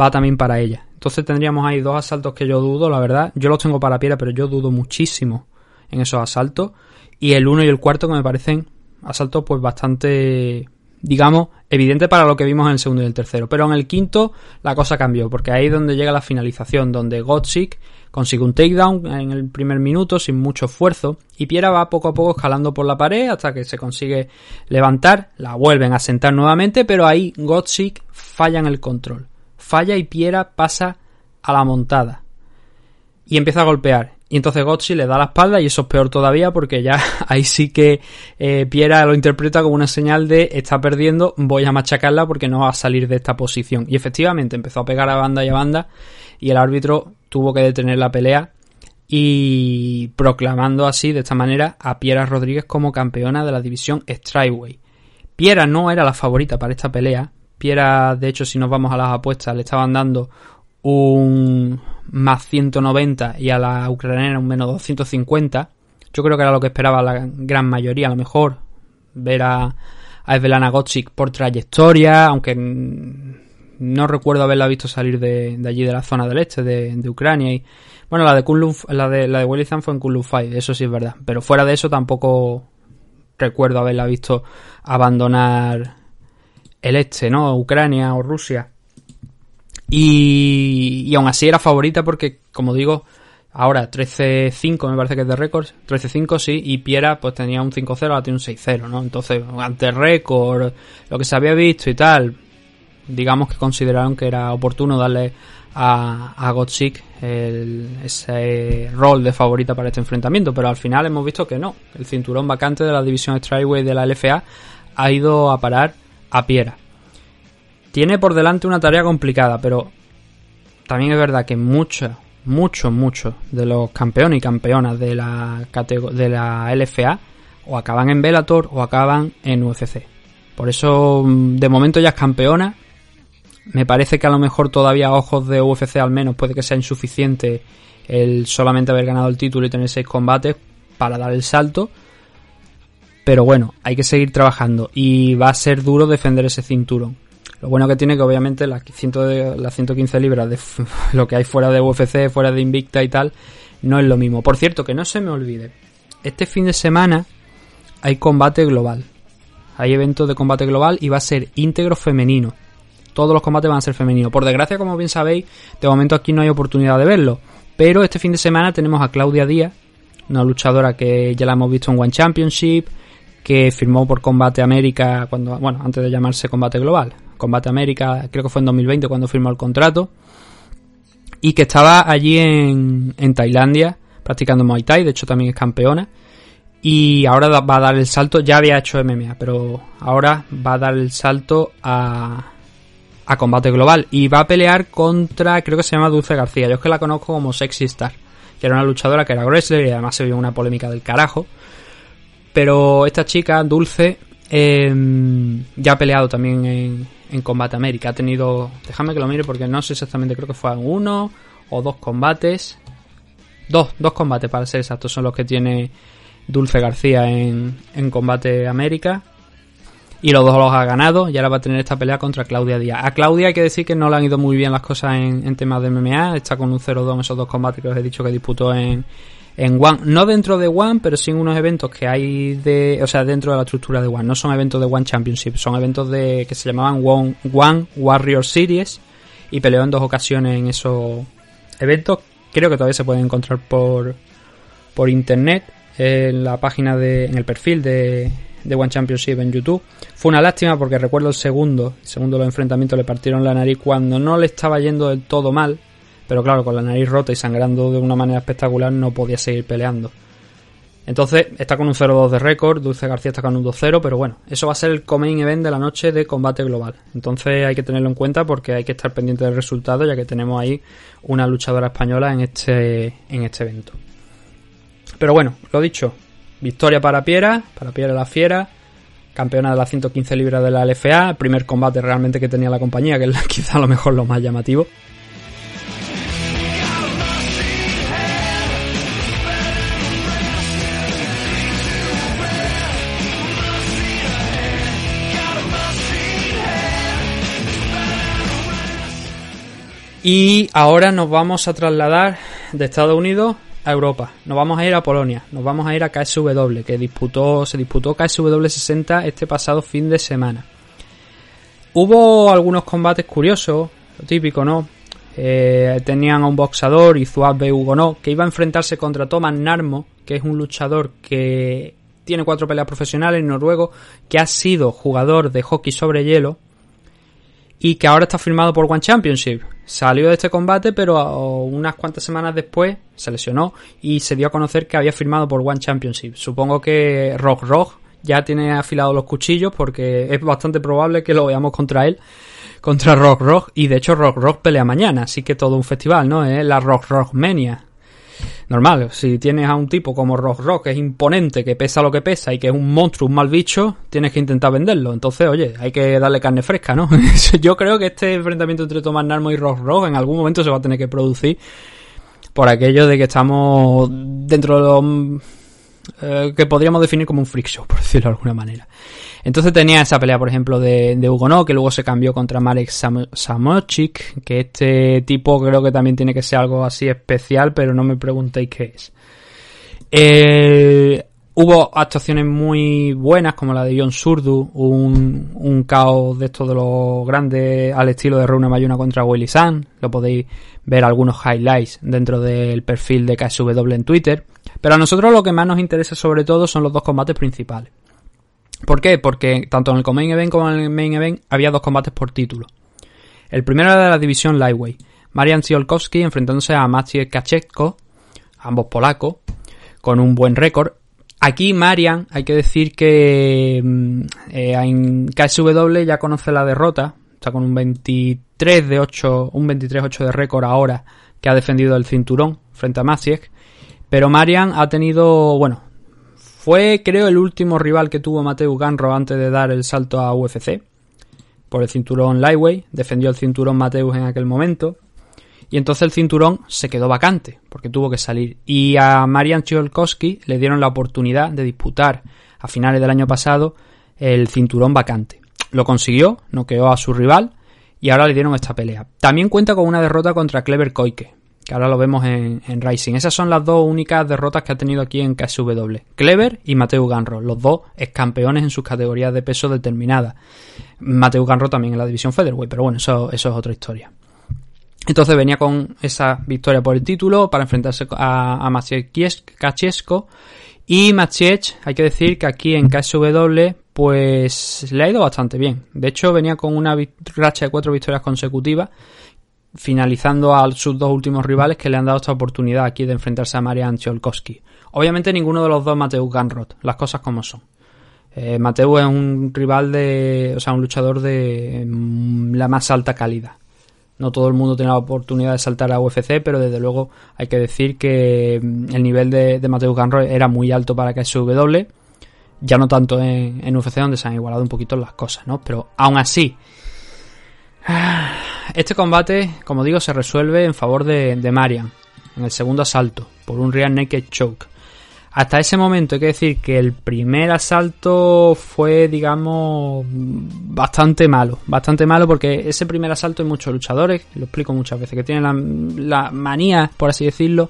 va también para ella. Entonces tendríamos ahí dos asaltos que yo dudo, la verdad. Yo los tengo para Piera, pero yo dudo muchísimo en esos asaltos. Y el uno y el cuarto que me parecen asaltos pues bastante digamos, evidente para lo que vimos en el segundo y el tercero. Pero en el quinto la cosa cambió, porque ahí es donde llega la finalización, donde Gotzik consigue un takedown en el primer minuto sin mucho esfuerzo y Piera va poco a poco escalando por la pared hasta que se consigue levantar, la vuelven a sentar nuevamente, pero ahí Gotzik falla en el control. Falla y Piera pasa a la montada y empieza a golpear. Y entonces Gotzi le da la espalda y eso es peor todavía porque ya ahí sí que eh, Piera lo interpreta como una señal de está perdiendo, voy a machacarla porque no va a salir de esta posición. Y efectivamente empezó a pegar a banda y a banda y el árbitro tuvo que detener la pelea y proclamando así de esta manera a Piera Rodríguez como campeona de la división Strikeway. Piera no era la favorita para esta pelea. Piera, de hecho, si nos vamos a las apuestas, le estaban dando un más 190 y a la ucraniana un menos 250. Yo creo que era lo que esperaba la gran mayoría, a lo mejor ver a, a Gotchik por trayectoria, aunque no recuerdo haberla visto salir de, de allí de la zona del este de, Ucrania y bueno la de Kunlun, la de la de Welizan fue en Kunlun Fight, eso sí es verdad, pero fuera de eso tampoco recuerdo haberla visto abandonar el este, ¿no? Ucrania o Rusia. Y, y aún así era favorita porque, como digo, ahora 13-5 me parece que es de récord, 13-5 sí, y Piera pues tenía un 5-0, ahora tiene un 6-0, ¿no? Entonces, ante récord, lo que se había visto y tal, digamos que consideraron que era oportuno darle a, a ese rol de favorita para este enfrentamiento, pero al final hemos visto que no, el cinturón vacante de la división Strikeway de la LFA ha ido a parar a Piera. Tiene por delante una tarea complicada, pero también es verdad que muchos, muchos, muchos de los campeones y campeonas de la, de la LFA o acaban en Bellator o acaban en UFC. Por eso, de momento ya es campeona. Me parece que a lo mejor todavía a ojos de UFC al menos puede que sea insuficiente el solamente haber ganado el título y tener seis combates para dar el salto. Pero bueno, hay que seguir trabajando y va a ser duro defender ese cinturón. Lo bueno que tiene que obviamente las, 100 de, las 115 libras de lo que hay fuera de UFC, fuera de Invicta y tal, no es lo mismo. Por cierto, que no se me olvide, este fin de semana hay combate global. Hay eventos de combate global y va a ser íntegro femenino. Todos los combates van a ser femeninos. Por desgracia, como bien sabéis, de momento aquí no hay oportunidad de verlo. Pero este fin de semana tenemos a Claudia Díaz, una luchadora que ya la hemos visto en One Championship, que firmó por Combate América cuando, bueno, antes de llamarse Combate Global. Combate América, creo que fue en 2020 cuando firmó el contrato. Y que estaba allí en, en Tailandia practicando Muay Thai, de hecho también es campeona. Y ahora va a dar el salto, ya había hecho MMA, pero ahora va a dar el salto a, a combate global y va a pelear contra, creo que se llama Dulce García. Yo es que la conozco como Sexy Star, que era una luchadora que era wrestler y además se vio una polémica del carajo. Pero esta chica, Dulce, eh, ya ha peleado también en, en Combate América. Ha tenido, déjame que lo mire porque no sé exactamente, creo que fue uno o dos combates. Dos, dos combates para ser exactos son los que tiene Dulce García en, en Combate América. Y los dos los ha ganado y ahora va a tener esta pelea contra Claudia Díaz. A Claudia hay que decir que no le han ido muy bien las cosas en, en temas de MMA. Está con un 0-2 en esos dos combates que os he dicho que disputó en, en One. No dentro de One, pero sí en unos eventos que hay de... O sea, dentro de la estructura de One. No son eventos de One Championship. Son eventos de que se llamaban One, One Warrior Series. Y peleó en dos ocasiones en esos eventos. Creo que todavía se pueden encontrar por, por internet. En la página de... En el perfil de de One Championship en YouTube. Fue una lástima porque recuerdo el segundo, el segundo los enfrentamientos le partieron la nariz cuando no le estaba yendo del todo mal, pero claro, con la nariz rota y sangrando de una manera espectacular no podía seguir peleando. Entonces está con un 0-2 de récord, Dulce García está con un 2-0, pero bueno, eso va a ser el main event de la noche de combate global. Entonces hay que tenerlo en cuenta porque hay que estar pendiente del resultado ya que tenemos ahí una luchadora española en este, en este evento. Pero bueno, lo dicho, victoria para Piera, para Piera la Fiera, campeona de las 115 libras de la LFA, el primer combate realmente que tenía la compañía, que es quizá a lo mejor lo más llamativo. Y ahora nos vamos a trasladar de Estados Unidos a Europa. Nos vamos a ir a Polonia. Nos vamos a ir a KSW, que disputó, se disputó KSW 60 este pasado fin de semana. Hubo algunos combates curiosos, lo típico, ¿no? Eh, tenían a un boxador, Izuabe Hugo que iba a enfrentarse contra Thomas Narmo, que es un luchador que tiene cuatro peleas profesionales en noruego, que ha sido jugador de hockey sobre hielo y que ahora está firmado por One Championship. Salió de este combate, pero unas cuantas semanas después se lesionó y se dio a conocer que había firmado por One Championship. Supongo que Rock Rock ya tiene afilados los cuchillos porque es bastante probable que lo veamos contra él, contra Rock Rock. Y de hecho Rock Rock pelea mañana, así que todo un festival, ¿no? Es la Rock Rock Mania normal. Si tienes a un tipo como Rock Rock, que es imponente, que pesa lo que pesa y que es un monstruo, un mal bicho, tienes que intentar venderlo. Entonces, oye, hay que darle carne fresca, ¿no? Yo creo que este enfrentamiento entre Tomás Narmo y Rock Rock en algún momento se va a tener que producir por aquello de que estamos dentro de lo eh, que podríamos definir como un freak show, por decirlo de alguna manera. Entonces tenía esa pelea, por ejemplo, de, de Hugo No, que luego se cambió contra Marek Sam Samochik, que este tipo creo que también tiene que ser algo así especial, pero no me preguntéis qué es. Eh, hubo actuaciones muy buenas, como la de John Surdu, un, un caos de estos de los grandes al estilo de Runa Mayuna contra Willy San. Lo podéis ver algunos highlights dentro del perfil de KSW en Twitter. Pero a nosotros lo que más nos interesa sobre todo son los dos combates principales. ¿Por qué? Porque tanto en el Main Event como en el Main Event había dos combates por título. El primero era de la división Lightweight. Marian Tsiolkowski enfrentándose a Maciej Kaczewko, ambos polacos, con un buen récord. Aquí Marian, hay que decir que mm, eh, en KSW ya conoce la derrota, está con un 23 de 8, un 23-8 de récord ahora que ha defendido el cinturón frente a Maciej. Pero Marian ha tenido, bueno, fue, creo, el último rival que tuvo Mateo Ganro antes de dar el salto a UFC. Por el cinturón Lightweight. Defendió el cinturón Mateus en aquel momento. Y entonces el cinturón se quedó vacante, porque tuvo que salir. Y a Marian Chiolkowski le dieron la oportunidad de disputar a finales del año pasado el cinturón vacante. Lo consiguió, noqueó a su rival y ahora le dieron esta pelea. También cuenta con una derrota contra Clever Koike, que ahora lo vemos en, Rising. Esas son las dos únicas derrotas que ha tenido aquí en KSW. Clever y Mateo Ganro, los dos ex campeones en sus categorías de peso determinadas. Mateo Ganro también en la división Featherweight, pero bueno, eso, eso es otra historia. Entonces venía con esa victoria por el título para enfrentarse a, a Maciej Kaczewsko. Y Maciej, hay que decir que aquí en KSW, pues le ha ido bastante bien. De hecho, venía con una racha de cuatro victorias consecutivas finalizando a sus dos últimos rivales que le han dado esta oportunidad aquí de enfrentarse a Marian Tsiolkowski. Obviamente ninguno de los dos Mateusz Ganrot, las cosas como son. Eh, Mateu es un rival de, o sea, un luchador de mm, la más alta calidad. No todo el mundo tiene la oportunidad de saltar a UFC, pero desde luego hay que decir que mm, el nivel de, de Mateo Ganro era muy alto para KSW. Ya no tanto en, en UFC, donde se han igualado un poquito las cosas, ¿no? Pero aún así, este combate, como digo, se resuelve en favor de, de Marian en el segundo asalto por un Real Naked Choke. Hasta ese momento hay que decir que el primer asalto fue, digamos, bastante malo. Bastante malo porque ese primer asalto hay muchos luchadores, lo explico muchas veces, que tienen la, la manía, por así decirlo,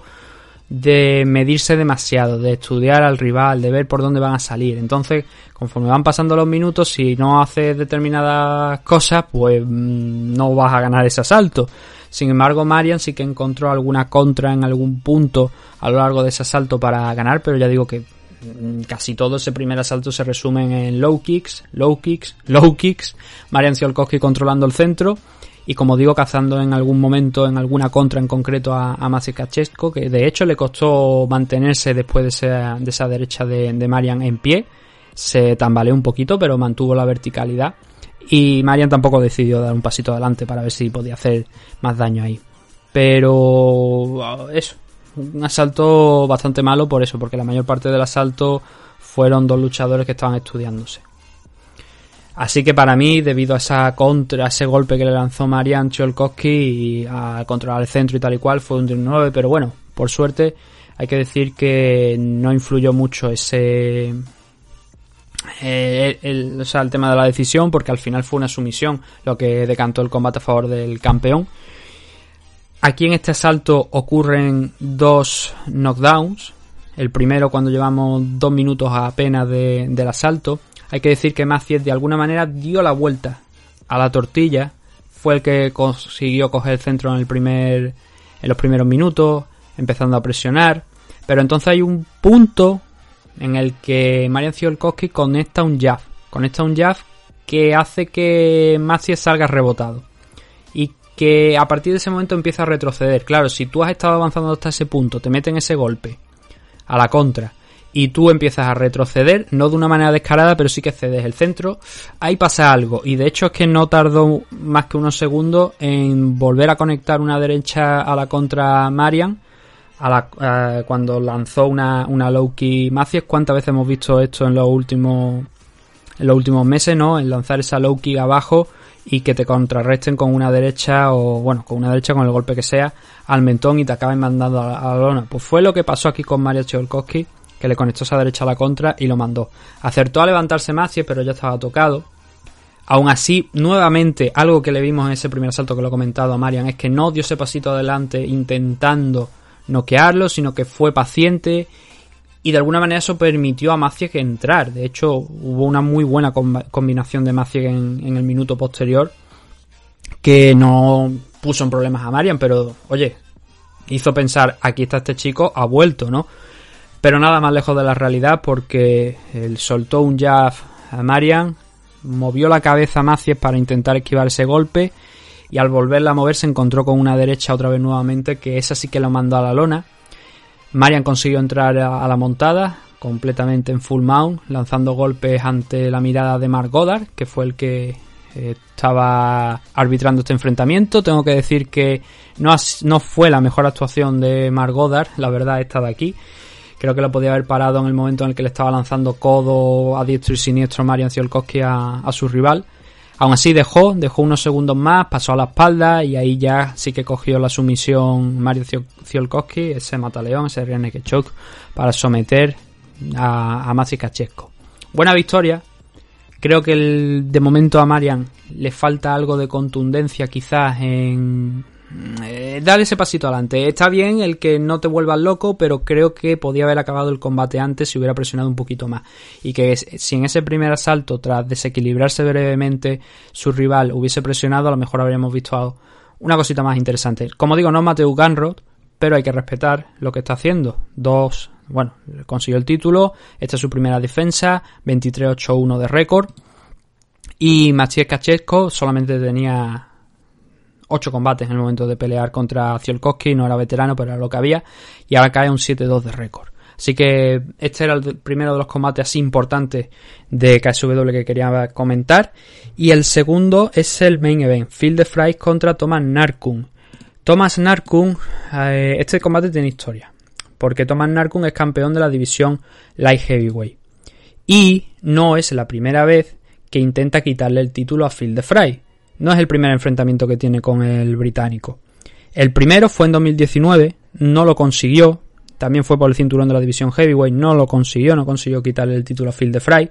de medirse demasiado, de estudiar al rival, de ver por dónde van a salir. Entonces, conforme van pasando los minutos, si no haces determinadas cosas, pues mm, no vas a ganar ese asalto. Sin embargo, Marian sí que encontró alguna contra en algún punto a lo largo de ese asalto para ganar, pero ya digo que mm, casi todo ese primer asalto se resume en low kicks, low kicks, low kicks, Marian Ziolkowski controlando el centro y como digo cazando en algún momento en alguna contra en concreto a, a que de hecho le costó mantenerse después de esa, de esa derecha de, de Marian en pie, se tambaleó un poquito pero mantuvo la verticalidad y Marian tampoco decidió dar un pasito adelante para ver si podía hacer más daño ahí. Pero eso, un asalto bastante malo por eso, porque la mayor parte del asalto fueron dos luchadores que estaban estudiándose. Así que para mí, debido a contra, ese golpe que le lanzó Marian Cholkowski y a controlar el centro y tal y cual, fue un 19, pero bueno, por suerte hay que decir que no influyó mucho ese eh, el tema de la decisión, porque al final fue una sumisión lo que decantó el combate a favor del campeón. Aquí en este asalto ocurren dos knockdowns. El primero cuando llevamos dos minutos apenas de, del asalto. Hay que decir que Maciez de alguna manera dio la vuelta a la tortilla. Fue el que consiguió coger el centro en el primer. en los primeros minutos. Empezando a presionar. Pero entonces hay un punto en el que Marian Ziolkowski conecta un jab. Conecta un jab que hace que Maciej salga rebotado. Y que a partir de ese momento empieza a retroceder. Claro, si tú has estado avanzando hasta ese punto, te meten ese golpe a la contra y tú empiezas a retroceder, no de una manera descarada, pero sí que cedes el centro, ahí pasa algo. Y de hecho es que no tardó más que unos segundos en volver a conectar una derecha a la contra Marian a la, eh, cuando lanzó una, una low key. ¿Cuántas veces hemos visto esto en los últimos en los últimos meses, no? En lanzar esa low abajo y que te contrarresten con una derecha o bueno, con una derecha con el golpe que sea al mentón y te acaben mandando a la, a la lona. Pues fue lo que pasó aquí con Mario Cholkowski, que le conectó esa derecha a la contra y lo mandó. Acertó a levantarse Macias, pero ya estaba tocado. Aún así, nuevamente, algo que le vimos en ese primer salto que lo he comentado a Marian es que no dio ese pasito adelante intentando noquearlo, sino que fue paciente y de alguna manera eso permitió a Maciek entrar. De hecho, hubo una muy buena combinación de Maciek en, en, el minuto posterior que no puso en problemas a Marian, pero oye, hizo pensar, aquí está este chico, ha vuelto, ¿no? Pero nada más lejos de la realidad porque él soltó un jab a Marian, movió la cabeza a Maciek para intentar esquivar ese golpe y al volverla a mover se encontró con una derecha otra vez nuevamente que esa sí que lo mandó a la lona. Marian consiguió entrar a, la montada completamente en full mount, lanzando golpes ante la mirada de Mark Goddard, que fue el que eh, estaba arbitrando este enfrentamiento. Tengo que decir que no, no fue la mejor actuación de Mark Goddard, la verdad esta de aquí. Creo que lo podía haber parado en el momento en el que le estaba lanzando codo a diestro y siniestro Marian Ziolkowski a, su rival. Aún así dejó, dejó unos segundos más, pasó a la espalda y ahí ya sí que cogió la sumisión Mario Ziolkowski, ese mataleón, ese Rianne Choke, para someter a, a Kachesko. Buena victoria. Creo que de momento a Marian le falta algo de contundencia quizás en, eh, dale ese pasito adelante. Está bien el que no te vuelvas loco, pero creo que podía haber acabado el combate antes si hubiera presionado un poquito más. Y que si en ese primer asalto, tras desequilibrarse brevemente, su rival hubiese presionado, a lo mejor habríamos visto una cosita más interesante. Como digo, no Mateo Ganrod, pero hay que respetar lo que está haciendo. Dos, bueno, consiguió el título, esta es su primera defensa, 23-8-1 de récord. Y Maciej Kachesko solamente tenía ocho combates en el momento de pelear contra Ziolkowski, no era veterano, pero era lo que había, y ahora cae un 7-2 de récord. Así que este era el primero de los combates así importantes de KSW que quería comentar. Y el segundo es el main event, Field of Fry contra Thomas Narkun. Thomas Narkun, eh, este combate tiene historia, porque Thomas Narkun es campeón de la división Light Heavyweight. Y no es la primera vez que intenta quitarle el título a Phil de Fry. No es el primer enfrentamiento que tiene con el británico. El primero fue en 2019, no lo consiguió. También fue por el cinturón de la división Heavyweight, no lo consiguió, no consiguió quitarle el título a Phil de Fry.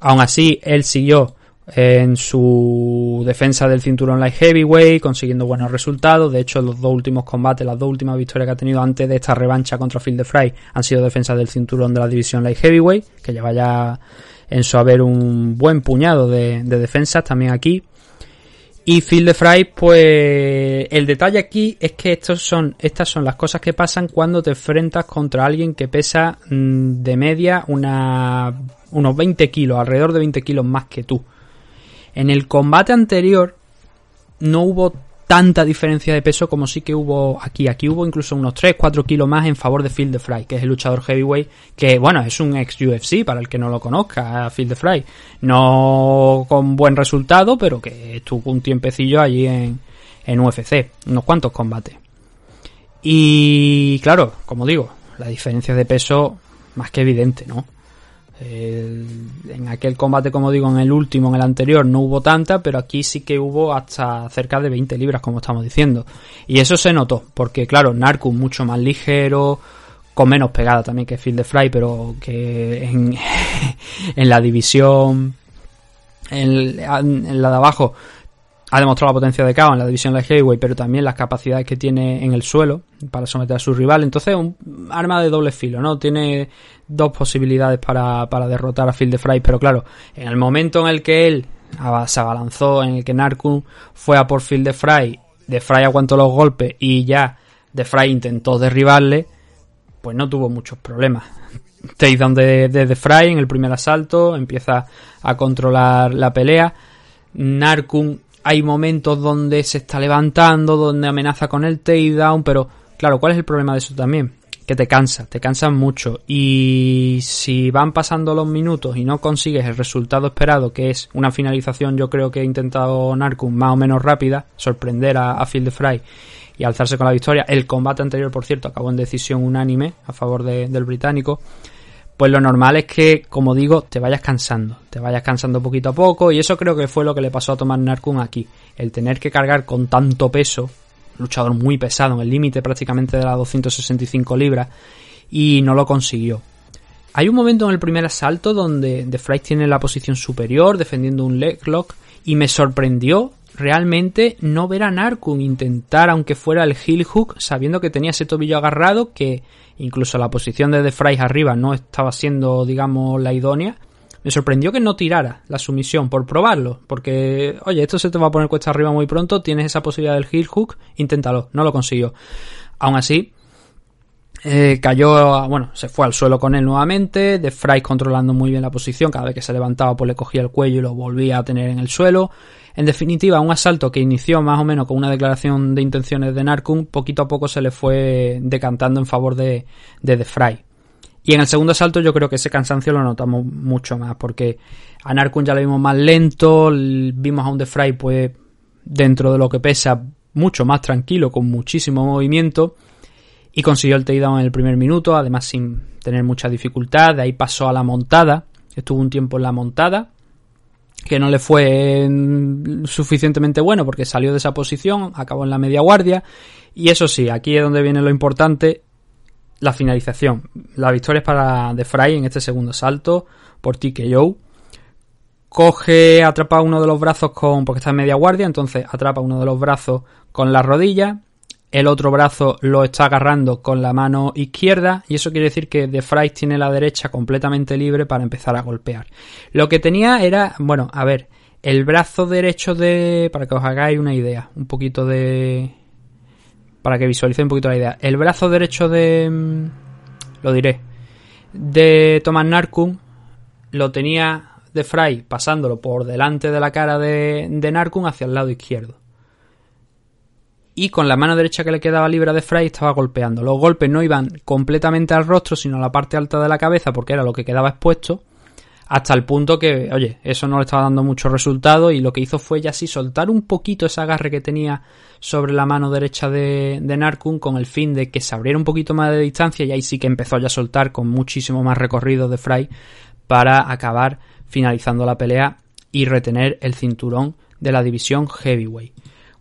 Aún así, él siguió en su defensa del cinturón light heavyweight, consiguiendo buenos resultados. De hecho, los dos últimos combates, las dos últimas victorias que ha tenido antes de esta revancha contra Phil de Fry han sido defensa del cinturón de la división light heavyweight, que lleva ya en su haber un buen puñado de defensas también aquí. Y Phil de Fry, pues el detalle aquí es que estos son, estas son las cosas que pasan cuando te enfrentas contra alguien que pesa mm, de media una, unos 20 kilos, alrededor de 20 kilos más que tú. En el combate anterior no hubo tanta diferencia de peso como sí que hubo aquí. Aquí hubo incluso unos 3-4 kilos más en favor de Phil de Fry, que es el luchador heavyweight, que bueno, es un ex UFC para el que no lo conozca, Phil de Fry. No con buen resultado, pero que estuvo un tiempecillo allí en, en UFC, unos cuantos combates. Y claro, como digo, la diferencia de peso más que evidente, ¿no? En aquel combate, como digo, en el último, en el anterior, no hubo tanta, pero aquí sí que hubo hasta cerca de 20 libras, como estamos diciendo. Y eso se notó, porque claro, Narcus mucho más ligero, con menos pegada también que Field de Fry, pero que en, la división, en, en la de abajo, ha demostrado la potencia de Kao en la división de heavyweight, pero también las capacidades que tiene en el suelo para someter a su rival. Entonces, un arma de doble filo, ¿no? Tiene dos posibilidades para, para derrotar a Phil de Fry, pero claro, en el momento en el que él se abalanzó, en el que Narkun fue a por Phil de Fry, de Fry aguantó los golpes y ya de Fry intentó derribarle, pues no tuvo muchos problemas. Takedown de, de, de Fry en el primer asalto, empieza a controlar la pelea. Narkun hay momentos donde se está levantando, donde amenaza con el takedown, pero claro, ¿cuál es el problema de eso también? Que te cansa, te cansan mucho y si van pasando los minutos y no consigues el resultado esperado, que es una finalización yo creo que ha intentado Narcum más o menos rápida, sorprender a, a de Fry y alzarse con la victoria. El combate anterior, por cierto, acabó en decisión unánime a favor de, del británico pues lo normal es que, como digo, te vayas cansando, te vayas cansando poquito a poco, y eso creo que fue lo que le pasó a Tomás Narkun aquí, el tener que cargar con tanto peso, luchador muy pesado, en el límite prácticamente de las 265 libras, y no lo consiguió. Hay un momento en el primer asalto donde The Fry tiene la posición superior, defendiendo un leg lock, y me sorprendió realmente no ver a Narkun intentar, aunque fuera el heel hook, sabiendo que tenía ese tobillo agarrado, que incluso la posición de The Fry arriba no estaba siendo, digamos, la idónea. Me sorprendió que no tirara la sumisión por probarlo, porque, oye, esto se te va a poner cuesta arriba muy pronto, tienes esa posibilidad del heel hook, inténtalo, no lo consiguió. Aún así, eh, cayó, bueno, se fue al suelo con él nuevamente, De Fry controlando muy bien la posición, cada vez que se levantaba pues le cogía el cuello y lo volvía a tener en el suelo. En definitiva, un asalto que inició más o menos con una declaración de intenciones de Narkun, poquito a poco se le fue decantando en favor de, de The Fry. Y en el segundo asalto yo creo que ese cansancio lo notamos mucho más, porque a Narkun ya lo vimos más lento, vimos a un The Fry pues dentro de lo que pesa mucho más tranquilo, con muchísimo movimiento, y consiguió el takedown en el primer minuto, además sin tener mucha dificultad, de ahí pasó a la montada, estuvo un tiempo en la montada, que no le fue suficientemente bueno porque salió de esa posición, acabó en la media guardia. Y eso sí, aquí es donde viene lo importante, la finalización. La victoria es para The Fry en este segundo salto por TKO. Coge, atrapa uno de los brazos con, porque está en media guardia, entonces atrapa uno de los brazos con la rodilla el otro brazo lo está agarrando con la mano izquierda y eso quiere decir que The Fry tiene la derecha completamente libre para empezar a golpear. Lo que tenía era, bueno, a ver, el brazo derecho de, para que os hagáis una idea, un poquito de, para que visualicéis un poquito la idea, el brazo derecho de, mm, lo diré, de Thomas Narkun lo tenía The Fry pasándolo por delante de la cara de, de Narkun hacia el lado izquierdo y con la mano derecha que le quedaba libre de Fry estaba golpeando. Los golpes no iban completamente al rostro, sino a la parte alta de la cabeza, porque era lo que quedaba expuesto, hasta el punto que, oye, eso no le estaba dando mucho resultado y lo que hizo fue ya así soltar un poquito ese agarre que tenía sobre la mano derecha de, de con el fin de que se abriera un poquito más de distancia y ahí sí que empezó ya a soltar con muchísimo más recorrido de Fry para acabar finalizando la pelea y retener el cinturón de la división Heavyweight.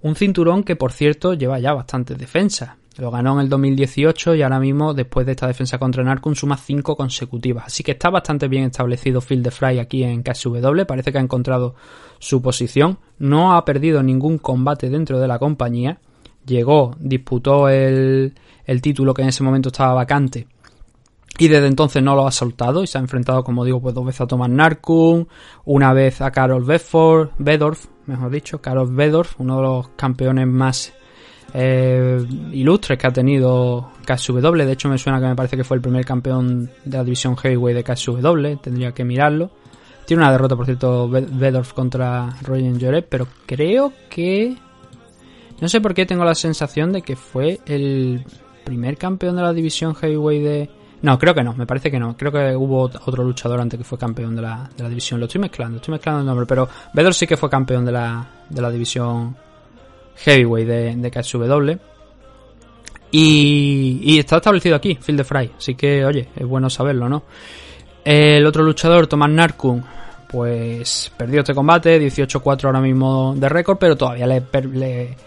Un cinturón que, por cierto, lleva ya bastantes defensas. Lo ganó en el 2018 y ahora mismo, después de esta defensa contra Narcon, suma 5 consecutivas. Así que está bastante bien establecido Phil de Fry aquí en KSW. Parece que ha encontrado su posición. No ha perdido ningún combate dentro de la compañía. Llegó, disputó el, el título que en ese momento estaba vacante y desde entonces no lo ha soltado y se ha enfrentado, como digo, pues dos veces a Thomas Narkun, una vez a Karol Bedford, Bedorf, mejor dicho, Karol Bedorf, uno de los campeones más eh, ilustres que ha tenido KSW. De hecho, me suena que me parece que fue el primer campeón de la división Heavyweight de KSW. Tendría que mirarlo. Tiene una derrota, por cierto, Bedorf contra Roger Joret, pero creo que... No sé por qué tengo la sensación de que fue el primer campeón de la división Heavyweight de no, creo que no, me parece que no. Creo que hubo otro luchador antes que fue campeón de la, de la división. Lo estoy mezclando, estoy mezclando el nombre, pero Vedor sí que fue campeón de la, de la división Heavyweight de, de KSW. Y, y está establecido aquí, Phil de Fry. Así que, oye, es bueno saberlo, ¿no? El otro luchador, Tomás Narkun, pues perdió este combate, 18-4 ahora mismo de récord, pero todavía le, le,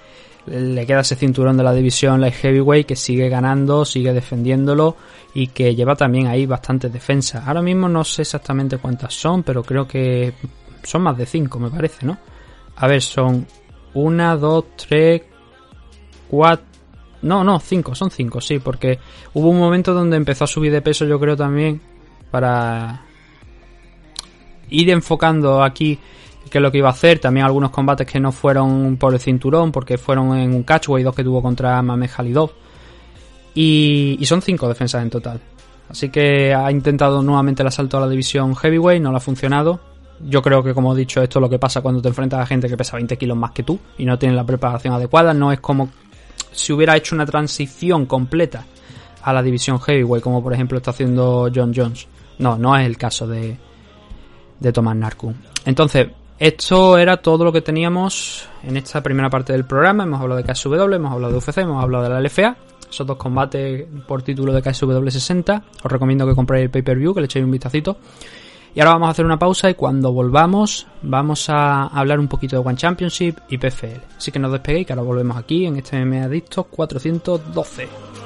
le, queda ese cinturón de la división Light Heavyweight que sigue ganando, sigue defendiéndolo y que lleva también ahí bastantes defensas. Ahora mismo no sé exactamente cuántas son, pero creo que son más de 5, me parece, ¿no? A ver, son 1, 2, 3, 4... No, no, 5, son 5, sí, porque hubo un momento donde empezó a subir de peso, yo creo también, para ir enfocando aquí qué es lo que iba a hacer. También algunos combates que no fueron por el cinturón, porque fueron en un catchway, dos que tuvo contra Mame Halidov. Y, son cinco defensas en total. Así que ha intentado nuevamente el asalto a la división heavyweight, no le ha funcionado. Yo creo que, como he dicho, esto es lo que pasa cuando te enfrentas a gente que pesa 20 kilos más que tú y no tiene la preparación adecuada. No es como si hubiera hecho una transición completa a la división heavyweight, como por ejemplo está haciendo John Jones. No, no es el caso de, de Thomas Narku. Entonces, esto era todo lo que teníamos en esta primera parte del programa. Hemos hablado de KSW, hemos hablado de UFC, hemos hablado de la LFA esos dos combates por título de KSW 60. Os recomiendo que compréis el pay-per-view, que le echéis un vistacito. Y ahora vamos a hacer una pausa y cuando volvamos vamos a hablar un poquito de One Championship y PFL. Así que no os despeguéis, que ahora volvemos aquí en este MMA Adictos 412.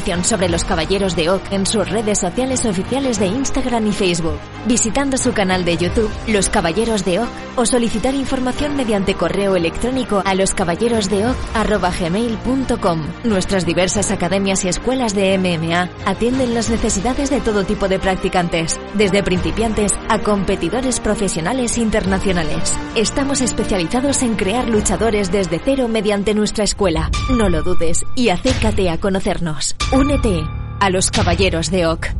sobre los Caballeros de Oak en sus redes sociales oficiales de Instagram y Facebook, visitando su canal de YouTube, Los Caballeros de Oak, o solicitar información mediante correo electrónico a loscaballerosdeoc.gmail.com. Nuestras diversas academias y escuelas de MMA atienden las necesidades de todo tipo de practicantes, desde principiantes a competidores profesionales internacionales. Estamos especializados en crear luchadores desde cero mediante nuestra escuela. No lo dudes y acércate a conocernos. Únete a los Caballeros de Oak.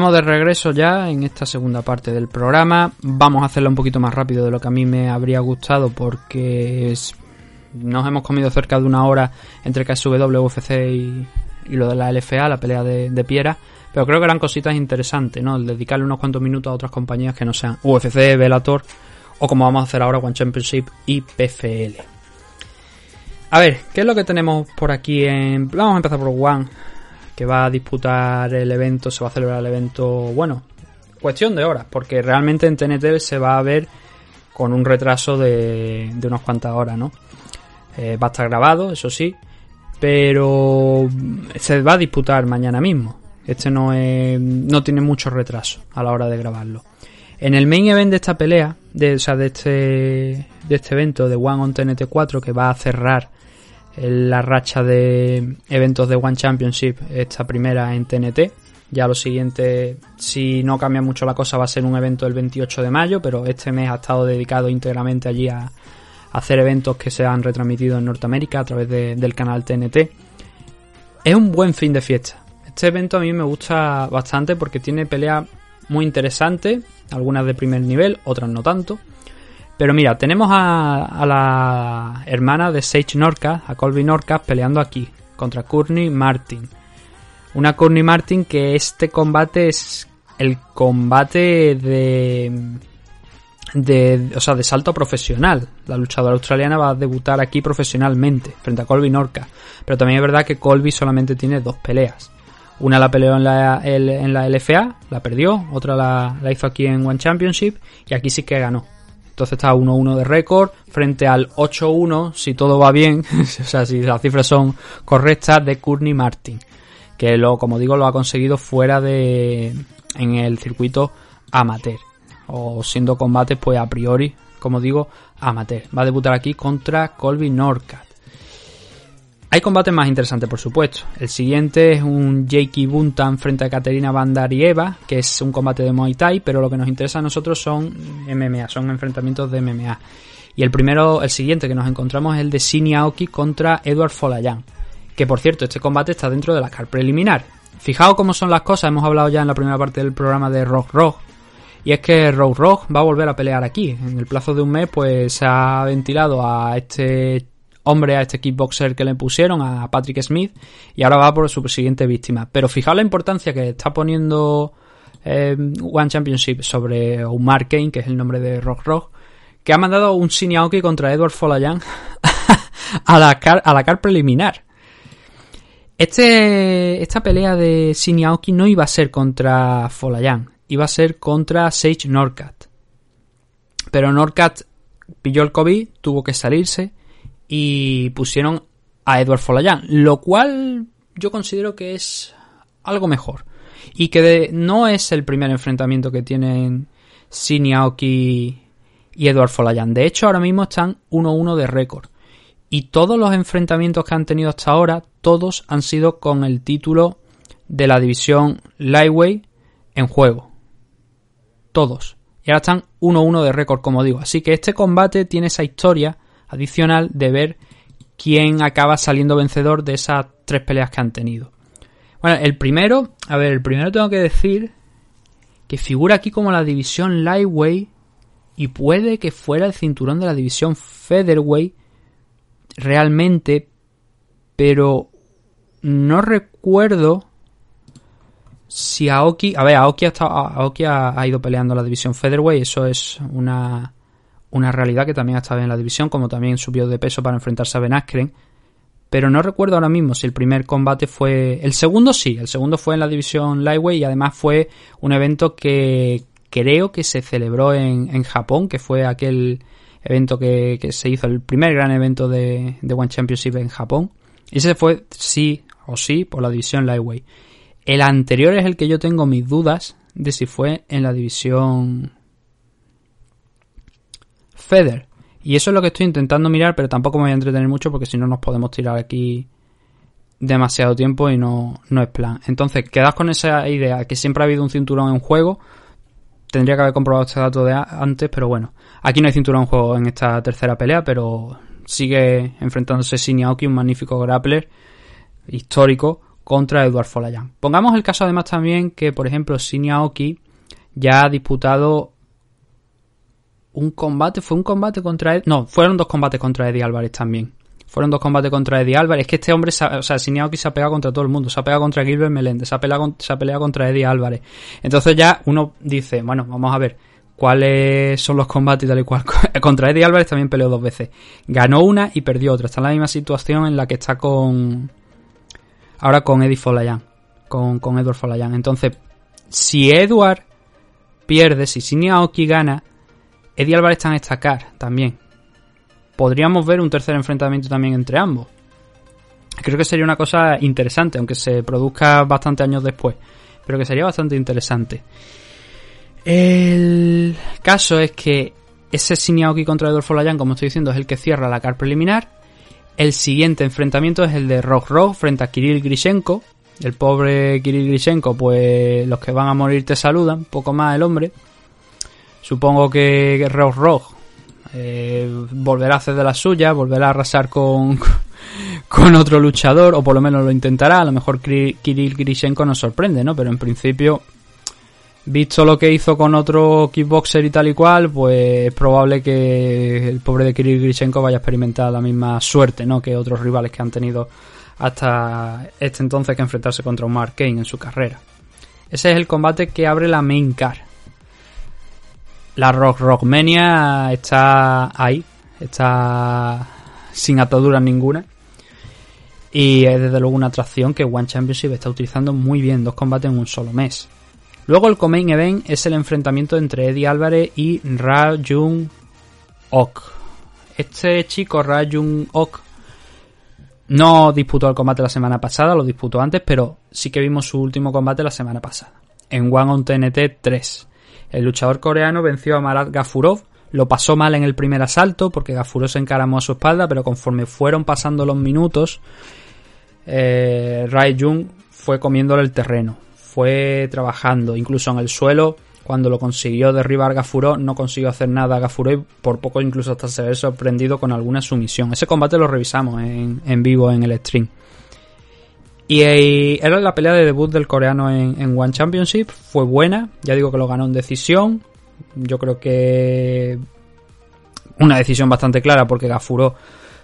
Estamos de regreso ya en esta segunda parte del programa. Vamos a hacerlo un poquito más rápido de lo que a mí me habría gustado porque nos hemos comido cerca de una hora entre KSW, UFC y, lo de la LFA, la pelea de, de Piera. Pero creo que eran cositas interesantes, ¿no? El dedicarle unos cuantos minutos a otras compañías que no sean UFC, Bellator o como vamos a hacer ahora One Championship y PFL. A ver, ¿qué es lo que tenemos por aquí en... Vamos a empezar por One, que va a disputar el evento, se va a celebrar el evento, bueno, cuestión de horas, porque realmente en TNT se va a ver con un retraso de, de unas cuantas horas, ¿no? Eh, va a estar grabado, eso sí, pero se va a disputar mañana mismo. Este no es, no tiene mucho retraso a la hora de grabarlo. En el main event de esta pelea, de, o sea, de este, de este evento de One on TNT 4 que va a cerrar la racha de eventos de One Championship, esta primera en TNT. Ya lo siguiente, si no cambia mucho la cosa, va a ser un evento el 28 de mayo, pero este mes ha estado dedicado íntegramente allí a, hacer eventos que se han retransmitido en Norteamérica a través de- del canal TNT. Es un buen fin de fiesta. Este evento a mí me gusta bastante porque tiene peleas muy interesantes, algunas de primer nivel, otras no tanto. Pero mira, tenemos a, la hermana de Sage Norcas, a Colby Norcas, peleando aquí contra Courtney Martin. Una Courtney Martin que este combate es el combate de, de, o sea, de salto profesional. La luchadora australiana va a debutar aquí profesionalmente frente a Colby Norcas. Pero también es verdad que Colby solamente tiene dos peleas. Una la peleó en la, la LFA, la perdió. Otra la, la hizo aquí en One Championship y aquí sí que ganó. Entonces está 1-1 de récord frente al 8-1, si todo va bien, o sea, si las cifras son correctas, de Courtney Martin. Que lo, como digo, lo ha conseguido fuera de. en el circuito amateur. O siendo combates, pues a priori, como digo, amateur. Va a debutar aquí contra Colby Norcat. Hay combates más interesantes, por supuesto. El siguiente es un Jakey Buntan frente a Katerina Bandarieva, que es un combate de Muay Thai, pero lo que nos interesa a nosotros son MMA, son enfrentamientos de MMA. Y el primero, el siguiente que nos encontramos es el de Shin Aoki contra Edward Folayan. Que por cierto, este combate está dentro de la car preliminar. Fijaos cómo son las cosas, hemos hablado ya en la primera parte del programa de Rock Rock. Y es que Rock Rock va a volver a pelear aquí. En el plazo de un mes, pues se ha ventilado a este hombre, a este kickboxer que le pusieron, a Patrick Smith, y ahora va por su siguiente víctima. Pero fijaos la importancia que está poniendo eh, One Championship sobre Omar Kane, que es el nombre de Rock Rock, que ha mandado un Shinyaoki contra Edward Folayan a la car, a la car preliminar. Este, esta pelea de Shinyaoki no iba a ser contra Folayan, iba a ser contra Sage Norcat. Pero Norcat pilló el COVID, tuvo que salirse y pusieron a Edward Folayan, lo cual yo considero que es algo mejor. Y que no es el primer enfrentamiento que tienen Shin y Edward Folayan. De hecho, ahora mismo están 1-1 de récord. Y todos los enfrentamientos que han tenido hasta ahora, todos han sido con el título de la división Lightweight en juego. Todos. Y ahora están 1-1 de récord, como digo. Así que este combate tiene esa historia adicional de ver quién acaba saliendo vencedor de esas tres peleas que han tenido. Bueno, el primero, a ver, el primero tengo que decir que figura aquí como la división Lightweight y puede que fuera el cinturón de la división Featherweight realmente, pero no recuerdo si Aoki, a ver, Aoki ha, Aoki ha ido peleando la división Featherweight, eso es una, una realidad que también ha estado en la división, como también subió de peso para enfrentarse a Ben Askren. Pero no recuerdo ahora mismo si el primer combate fue. El segundo sí, el segundo fue en la división Lightweight y además fue un evento que creo que se celebró en, en Japón, que fue aquel evento que, que se hizo, el primer gran evento de, de One Championship en Japón. Y ese fue sí o sí por la división Lightweight. El anterior es el que yo tengo mis dudas de si fue en la división Feather. Y eso es lo que estoy intentando mirar, pero tampoco me voy a entretener mucho porque si no nos podemos tirar aquí demasiado tiempo y no, no es plan. Entonces, quedas con esa idea que siempre ha habido un cinturón en juego. Tendría que haber comprobado este dato de antes, pero bueno. Aquí no hay cinturón en juego en esta tercera pelea, pero sigue enfrentándose Shin Aoki, un magnífico grappler histórico, contra Edward Folayan. Pongamos el caso además también que, por ejemplo, Shinya Aoki ya ha disputado un combate, fue un combate contra Ed- no, fueron dos combates contra Eddie Álvarez también. Fueron dos combates contra Eddie Álvarez. Es que este hombre, o sea, Shinya Aoki se ha pegado contra todo el mundo. Se ha pegado contra Gilbert Melendez, se ha peleado, se ha peleado contra Eddie Álvarez. Entonces ya uno dice, bueno, vamos a ver cuáles son los combates y tal y cual. contra Eddie Álvarez también peleó dos veces. Ganó una y perdió otra. Está en la misma situación en la que está con... Ahora con Eddie Folayan. Con, con Edward Folayan. Entonces, si Edward pierde, si Shinya Aoki gana, Eddie Álvarez está en estacar también. Podríamos ver un tercer enfrentamiento también entre ambos. Creo que sería una cosa interesante, aunque se produzca bastante años después. Pero que sería bastante interesante. El caso es que ese Siniaoki contra Edward Folayan, como estoy diciendo, es el que cierra la car preliminar. El siguiente enfrentamiento es el de Rock Rock frente a Kirill Grishenko. El pobre Kirill Grishenko, pues los que van a morir te saludan, poco más el hombre. Supongo que Rock Rock eh, volverá a hacer de la suya, volverá a arrasar con, con otro luchador, o por lo menos lo intentará. A lo mejor Kirill Grishenko nos sorprende, ¿no? Pero en principio, visto lo que hizo con otro kickboxer y tal y cual, pues es probable que el pobre de Kirill Grishenko vaya a experimentar la misma suerte, ¿no? Que otros rivales que han tenido hasta este entonces que enfrentarse contra un Mark Kane en su carrera. Ese es el combate que abre la main car. La Rock Rockmania está ahí, está sin ataduras ninguna. Y es desde luego una atracción que One Championship está utilizando muy bien, dos combates en un solo mes. Luego el co-main event es el enfrentamiento entre Eddie Álvarez y Ra Jung Ok. Este chico, Ra Jung Ok, no disputó el combate la semana pasada, lo disputó antes, pero sí que vimos su último combate la semana pasada. En One on TNT 3. El luchador coreano venció a Marat Gafurov. Lo pasó mal en el primer asalto porque Gafurov se encaramó a su espalda, pero conforme fueron pasando los minutos, eh, Rai Jung fue comiéndole el terreno. Fue trabajando, incluso en el suelo. Cuando lo consiguió derribar Gafurov, no consiguió hacer nada a Gafurov y por poco incluso hasta se ve sorprendido con alguna sumisión. Ese combate lo revisamos en, en vivo en el stream. Y eh, era la pelea de debut del coreano en, en One Championship. Fue buena. Ya digo que lo ganó en decisión. Yo creo que una decisión bastante clara porque Gafuro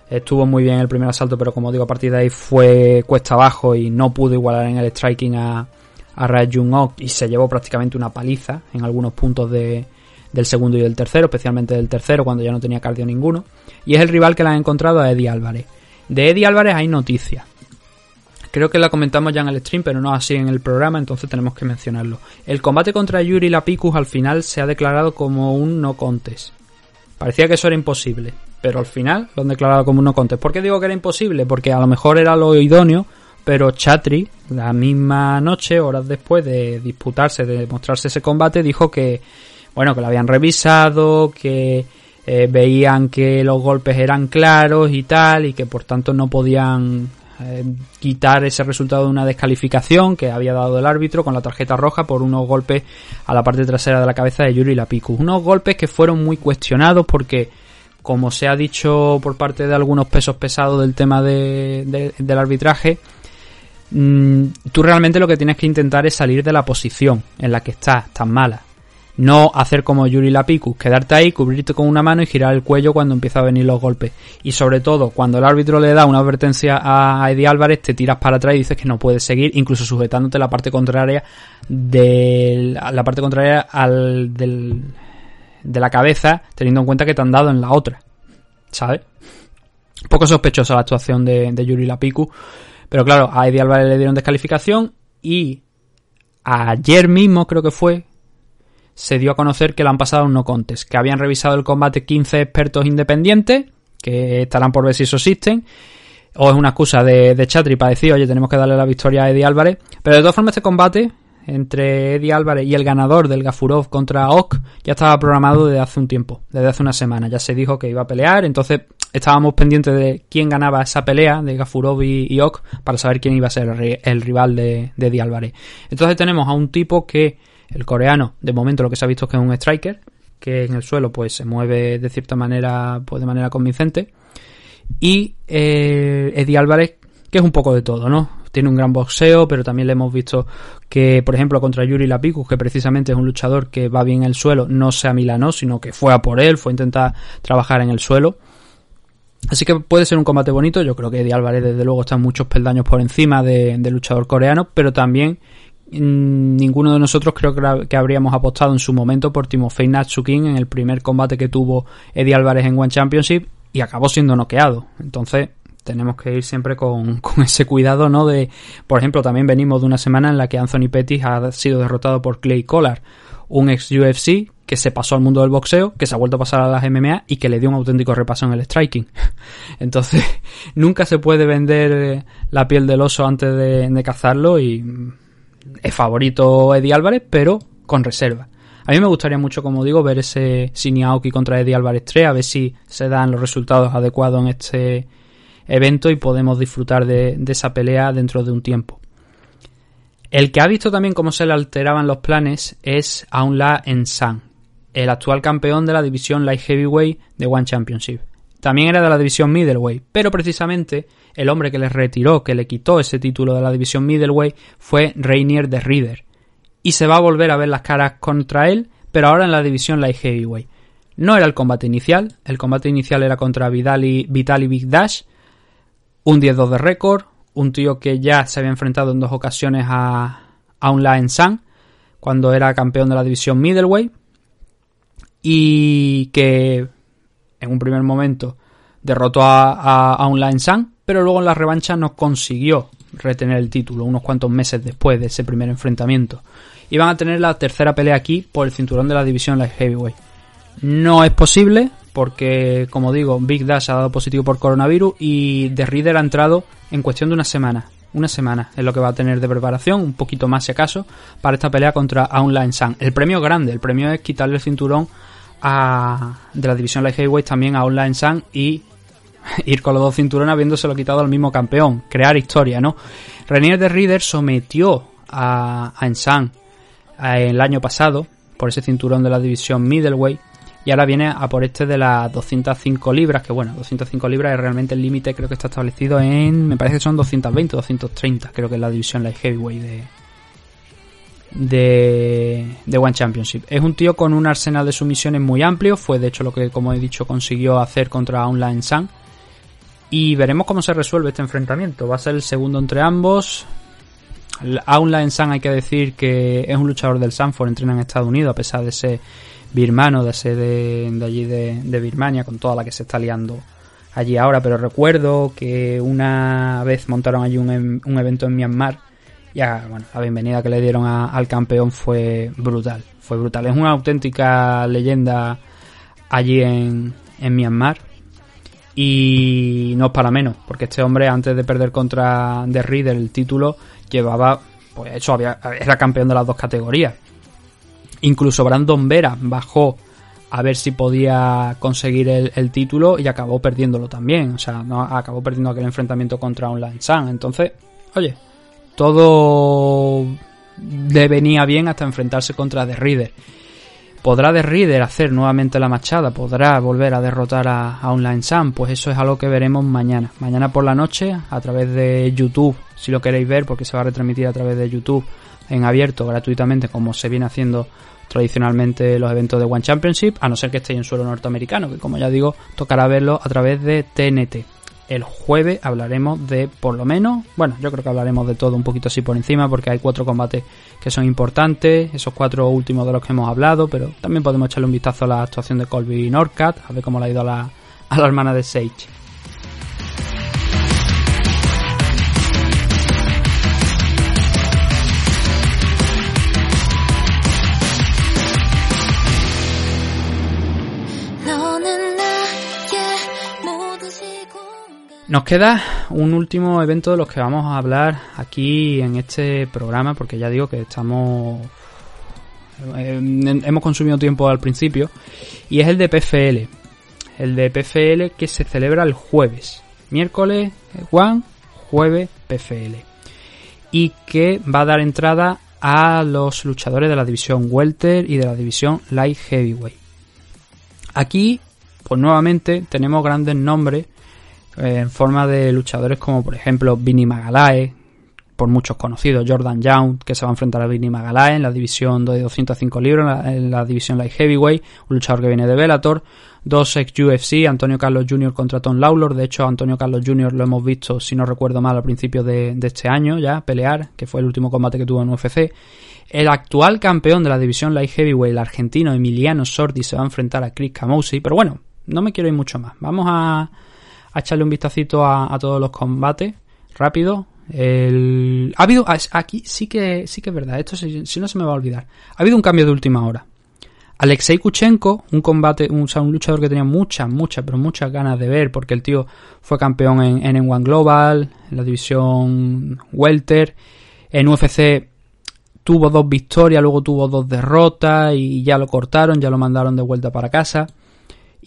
estuvo muy bien en el primer asalto, pero como digo, a partir de ahí fue cuesta abajo y no pudo igualar en el striking a, a Ra Jung Ok y se llevó prácticamente una paliza en algunos puntos de, del segundo y del tercero, especialmente del tercero cuando ya no tenía cardio ninguno. Y es el rival que le han encontrado a Eddie Álvarez. De Eddie Álvarez hay noticias. Creo que la comentamos ya en el stream, pero no así en el programa, entonces tenemos que mencionarlo. El combate contra Yuri Lapicus al final se ha declarado como un no contest. Parecía que eso era imposible, pero al final lo han declarado como un no contest. ¿Por qué digo que era imposible? Porque a lo mejor era lo idóneo, pero Chatri, la misma noche, horas después de disputarse, de mostrarse ese combate, dijo que, bueno, que lo habían revisado, que eh, veían que los golpes eran claros y tal, y que por tanto no podían eh, quitar ese resultado de una descalificación que había dado el árbitro con la tarjeta roja por unos golpes a la parte trasera de la cabeza de Yuri Lapicus. Unos golpes que fueron muy cuestionados porque, como se ha dicho por parte de algunos pesos pesados del tema de, de, del arbitraje, mmm, tú realmente lo que tienes que intentar es salir de la posición en la que estás, tan mala. No hacer como Yuri Lapicus, quedarte ahí, cubrirte con una mano y girar el cuello cuando empiezan a venir los golpes. Y sobre todo, cuando el árbitro le da una advertencia a Eddie Álvarez, te tiras para atrás y dices que no puedes seguir, incluso sujetándote la parte contraria de la parte contraria al del, de la cabeza, teniendo en cuenta que te han dado en la otra. ¿Sabes? Poco sospechosa la actuación de, Yuri Lapicus. Pero claro, a Eddie Álvarez le dieron descalificación y ayer mismo creo que fue se dio a conocer que le han pasado un no contest, que habían revisado el combate 15 expertos independientes, que estarán por ver si eso existen, o es una excusa de, de Chatri para decir, oye, tenemos que darle la victoria a Eddie Álvarez, pero de todas formas este combate entre Eddie Álvarez y el ganador del Gafurov contra Ock ya estaba programado desde hace un tiempo, desde hace una semana, ya se dijo que iba a pelear, entonces estábamos pendientes de quién ganaba esa pelea de Gafurov y, y para saber quién iba a ser el, el rival de, de Eddie Álvarez. Entonces tenemos a un tipo que el coreano, de momento lo que se ha visto es que es un striker, que en el suelo pues se mueve de cierta manera, pues de manera convincente. Y eh, Eddie Álvarez, que es un poco de todo, ¿no? tiene un gran boxeo, pero también le hemos visto que, por ejemplo, contra Yuri Lapicus, que precisamente es un luchador que va bien en el suelo, no se amilanó, sino que fue a por él, fue a intentar trabajar en el suelo. Así que puede ser un combate bonito. Yo creo que Eddie Álvarez, desde luego, está muchos peldaños por encima de- del luchador coreano, pero también ninguno de nosotros creo que, ha- que habríamos apostado en su momento por Timofey Natsukin en el primer combate que tuvo Eddie Álvarez en One Championship y acabó siendo noqueado. Entonces, tenemos que ir siempre con, con ese cuidado, ¿no? De, por ejemplo, también venimos de una semana en la que Anthony Pettis ha sido derrotado por Clay Collar, un ex UFC que se pasó al mundo del boxeo, que se ha vuelto a pasar a las MMA y que le dio un auténtico repaso en el striking. Entonces, nunca se puede vender eh, la piel del oso antes de, cazarlo y mm, es favorito Eddie Álvarez, pero con reserva. A mí me gustaría mucho, como digo, ver ese Shinny Aoki contra Eddie Álvarez 3, a ver si se dan los resultados adecuados en este evento y podemos disfrutar de, de esa pelea dentro de un tiempo. El que ha visto también cómo se le alteraban los planes es Aunla Ensan, el actual campeón de la división Light Heavyweight de One Championship. También era de la división Middleweight, pero precisamente el hombre que le retiró, que le quitó ese título de la división Middleweight fue Rainier de Reader. Y se va a volver a ver las caras contra él, pero ahora en la división Light Heavyweight. No era el combate inicial, el combate inicial era contra Vitali, Big Dash, un 10-2 de récord, un tío que ya se había enfrentado en dos ocasiones a, a un San, cuando era campeón de la división Middleweight, y que en un primer momento derrotó a, a, a un Laen San, pero luego en la revancha no consiguió retener el título unos cuantos meses después de ese primer enfrentamiento. Y van a tener la tercera pelea aquí por el cinturón de la división Light Heavyweight. No es posible porque, como digo, Big Dash ha dado positivo por coronavirus y The Reader ha entrado en cuestión de una semana. Una semana es lo que va a tener de preparación, un poquito más si acaso, para esta pelea contra Aunla San. El premio grande, el premio es quitarle el cinturón a, de la división Light Heavyweight también a Aunla San y ir con los dos cinturones habiéndoselo quitado al mismo campeón. Crear historia, ¿no? Renier de Reader sometió a, a Ensan eh, el año pasado por ese cinturón de la división Middleweight y ahora viene a por este de las 205 libras, que bueno, 205 libras es realmente el límite, creo que está establecido en, me parece que son 220 o 230, creo que es la división Light Heavyweight de, de, de One Championship. Es un tío con un arsenal de sumisiones muy amplio, fue de hecho lo que, como he dicho, consiguió hacer contra Online Sun. Y veremos cómo se resuelve este enfrentamiento. Va a ser el segundo entre ambos. Aunla San hay que decir que es un luchador del Sanford, entrena en Estados Unidos, a pesar de ser birmano, de ser de, de allí de, Birmania, con toda la que se está liando allí ahora. Pero recuerdo que una vez montaron allí un, un evento en Myanmar y bueno, la bienvenida que le dieron al campeón fue brutal. Fue brutal. Es una auténtica leyenda allí en, en Myanmar. Y no es para menos, porque este hombre antes de perder contra The Reader el título llevaba, pues eso, había, era campeón de las dos categorías. Incluso Brandon Vera bajó a ver si podía conseguir el, título y acabó perdiéndolo también. O sea, acabó perdiendo aquel enfrentamiento contra Online Sun. Entonces, oye, todo le venía bien hasta enfrentarse contra The Reader. ¿Podrá The Reader hacer nuevamente la machada? ¿Podrá volver a derrotar a, a Online Sun? Pues eso es algo que veremos mañana. Mañana por la noche, a través de YouTube, si lo queréis ver, porque se va a retransmitir a través de YouTube en abierto gratuitamente, como se viene haciendo tradicionalmente los eventos de One Championship, a no ser que estéis en suelo norteamericano, que como ya digo, tocará verlo a través de TNT. El jueves hablaremos de, por lo menos, bueno, yo creo que hablaremos de todo un poquito así por encima, porque hay cuatro combates que son importantes, esos cuatro últimos de los que hemos hablado, pero también podemos echarle un vistazo a la actuación de Colby Norcat, a ver cómo le ha ido a la, a la hermana de Sage. Nos queda un último evento de los que vamos a hablar aquí en este programa, porque ya digo que estamos. Eh, hemos consumido tiempo al principio, y es el de PFL. El de PFL que se celebra el jueves. Miércoles, One, jueves, PFL. Y que va a dar entrada a los luchadores de la división Welter y de la división Light Heavyweight. Aquí, pues nuevamente, tenemos grandes nombres en forma de luchadores como por ejemplo Vinny Magalae, por muchos conocidos. Jordan Young, que se va a enfrentar a Vinny Magalae en la división de 205 libras, en en la división Light Heavyweight, un luchador que viene de Bellator. Dos ex UFC, Antonio Carlos Jr. contra Tom Lawlor. De hecho, Antonio Carlos Jr. lo hemos visto, si no recuerdo mal, al principio de, de este año ya, pelear, que fue el último combate que tuvo en UFC. El actual campeón de la división Light Heavyweight, el argentino Emiliano Sordi, se va a enfrentar a Chris Camousi. Pero bueno, no me quiero ir mucho más. Vamos a, a echarle un vistacito a, todos los combates rápido. El... Ha habido, aquí sí que, sí que es verdad, esto si, no se me va a olvidar. Ha habido un cambio de última hora. Alexei Kuchenko, un combate, un, un luchador que tenía muchas, muchas, pero muchas ganas de ver, porque el tío fue campeón en, en One Global, en la división Welter, en UFC tuvo dos victorias, luego tuvo dos derrotas y ya lo cortaron, ya lo mandaron de vuelta para casa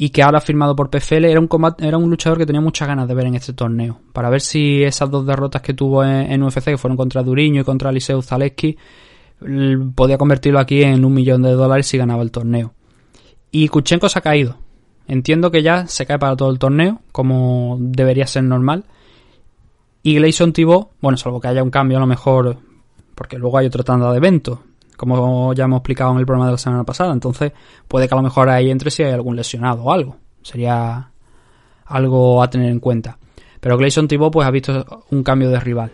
y que ahora firmado por PFL, era un, luchador que tenía muchas ganas de ver en este torneo, para ver si esas dos derrotas que tuvo en, UFC, que fueron contra Duriño y contra Eliseu Zaleski, podía convertirlo aquí en un millón de dólares si ganaba el torneo. Y Kuchenko se ha caído. Entiendo que ya se cae para todo el torneo, como debería ser normal. Y Gleison Thibault, bueno, salvo que haya un cambio a lo mejor, porque luego hay otra tanda de eventos, como ya hemos explicado en el programa de la semana pasada. Entonces, puede que a lo mejor ahí entre si hay algún lesionado o algo. Sería algo a tener en cuenta. Pero Gleison Thibault pues ha visto un cambio de rival.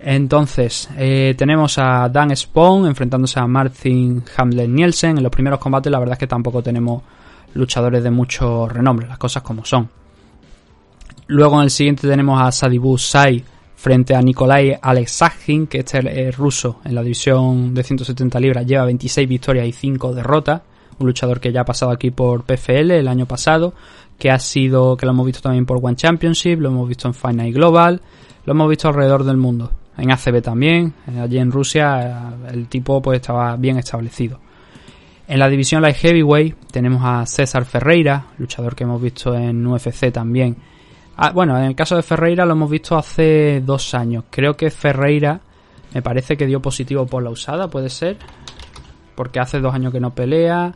Entonces, eh, tenemos a Dan Spawn enfrentándose a Martin Hamlet Nielsen. En los primeros combates, la verdad es que tampoco tenemos luchadores de mucho renombre, las cosas como son. Luego en el siguiente tenemos a Sadibu Sai frente a Nikolai Alexakhin, que este es ruso en la división de 170 libras, lleva 26 victorias y 5 derrotas. Un luchador que ya ha pasado aquí por PFL el año pasado, que ha sido, que lo hemos visto también por One Championship, lo hemos visto en Final Global, lo hemos visto alrededor del mundo. En ACB también, allí en Rusia el tipo pues estaba bien establecido. En la división Light Heavyweight tenemos a César Ferreira, luchador que hemos visto en UFC también Ah, bueno, en el caso de Ferreira lo hemos visto hace dos años. Creo que Ferreira me parece que dio positivo por la usada, puede ser. Porque hace dos años que no pelea.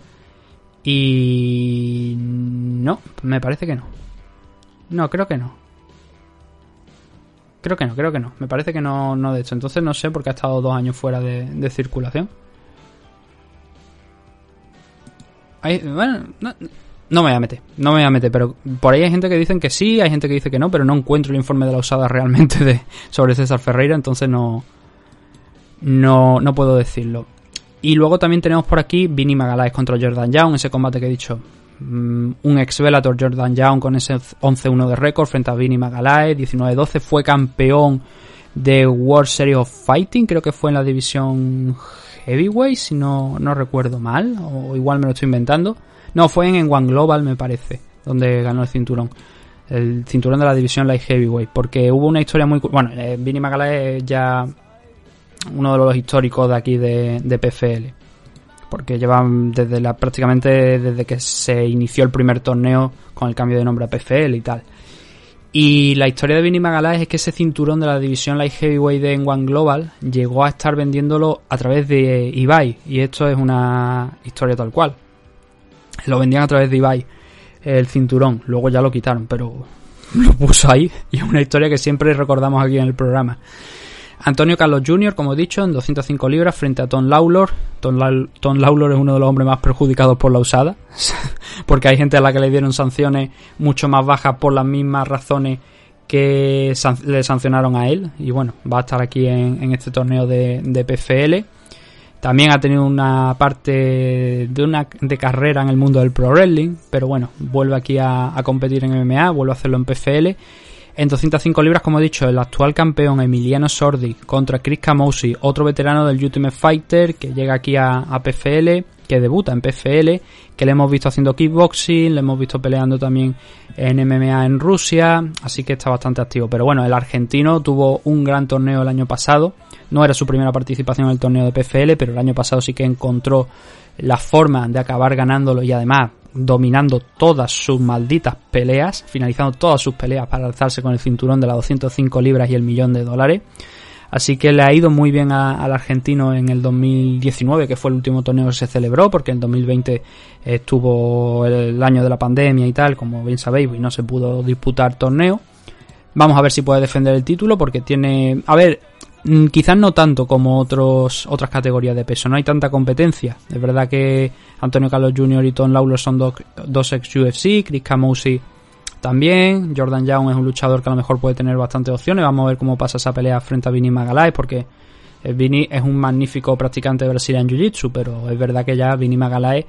Y... No, me parece que no. No, creo que no. Creo que no, creo que no. Me parece que no, no de hecho. Entonces no sé porque ha estado dos años fuera de, de circulación. Ahí, bueno, no, no me voy a meter, no me voy a meter, pero por ahí hay gente que dicen que sí, hay gente que dice que no, pero no encuentro el informe de la usada realmente sobre César Ferreira, entonces no, no, no puedo decirlo. Y luego también tenemos por aquí Vinny Magalaes contra Jordan Young, ese combate que he dicho. Um, un ex Velator Jordan Young con ese 11-1 de récord frente a Vinny Magalaes, 19-12, fue campeón de World Series of Fighting, creo que fue en la división Heavyweight, si no, no recuerdo mal, o igual me lo estoy inventando. No, fue en One Global, me parece, donde ganó el cinturón. El cinturón de la división Light Heavyweight. Porque hubo una historia muy. Bueno, eh, Vinny Magala es ya uno de los históricos de aquí de, de PFL. Porque llevan desde la, prácticamente desde que se inició el primer torneo con el cambio de nombre a PFL y tal. Y la historia de Vinny Magalhães es que ese cinturón de la división Light Heavyweight de One Global llegó a estar vendiéndolo a través de Ibai. Y esto es una historia tal cual. Lo vendían a través de Ibai, el cinturón. Luego ya lo quitaron, pero lo puso ahí. Y es una historia que siempre recordamos aquí en el programa. Antonio Carlos Jr., como he dicho, en 205 libras frente a Tom Lawlor. Tom, La Tom Lawlor es uno de los hombres más perjudicados por la usada. porque hay gente a la que le dieron sanciones mucho más bajas por las mismas razones que le sancionaron a él. Y bueno, va a estar aquí en, en este torneo de, de PFL. También ha tenido una parte de una de carrera en el mundo del pro wrestling, pero bueno, vuelve aquí a, a, competir en MMA, vuelve a hacerlo en PFL. En 205 libras, como he dicho, el actual campeón Emiliano Sordi contra Chris Camousi, otro veterano del Ultimate Fighter que llega aquí a, a PFL, que debuta en PFL, que le hemos visto haciendo kickboxing, le hemos visto peleando también en MMA en Rusia, así que está bastante activo. Pero bueno, el argentino tuvo un gran torneo el año pasado, no era su primera participación en el torneo de PFL, pero el año pasado sí que encontró la forma de acabar ganándolo y además dominando todas sus malditas peleas, finalizando todas sus peleas para alzarse con el cinturón de las 205 libras y el millón de dólares. Así que le ha ido muy bien al argentino en el 2019, que fue el último torneo que se celebró, porque en 2020 estuvo el año de la pandemia y tal, como bien sabéis, y no se pudo disputar torneo. Vamos a ver si puede defender el título, porque tiene... A ver, mm, quizás no tanto como otros otras categorías de peso, no hay tanta competencia. Es verdad que Antonio Carlos Jr. y Tom Lawler son dos, dos ex UFC, Chris Camousi también, Jordan Young es un luchador que a lo mejor puede tener bastantes opciones, vamos a ver cómo pasa esa pelea frente a Vinny Magalhaes porque eh, Vinny es un magnífico practicante de Brazilian Jiu-Jitsu, pero es verdad que ya Vinny Magalhaes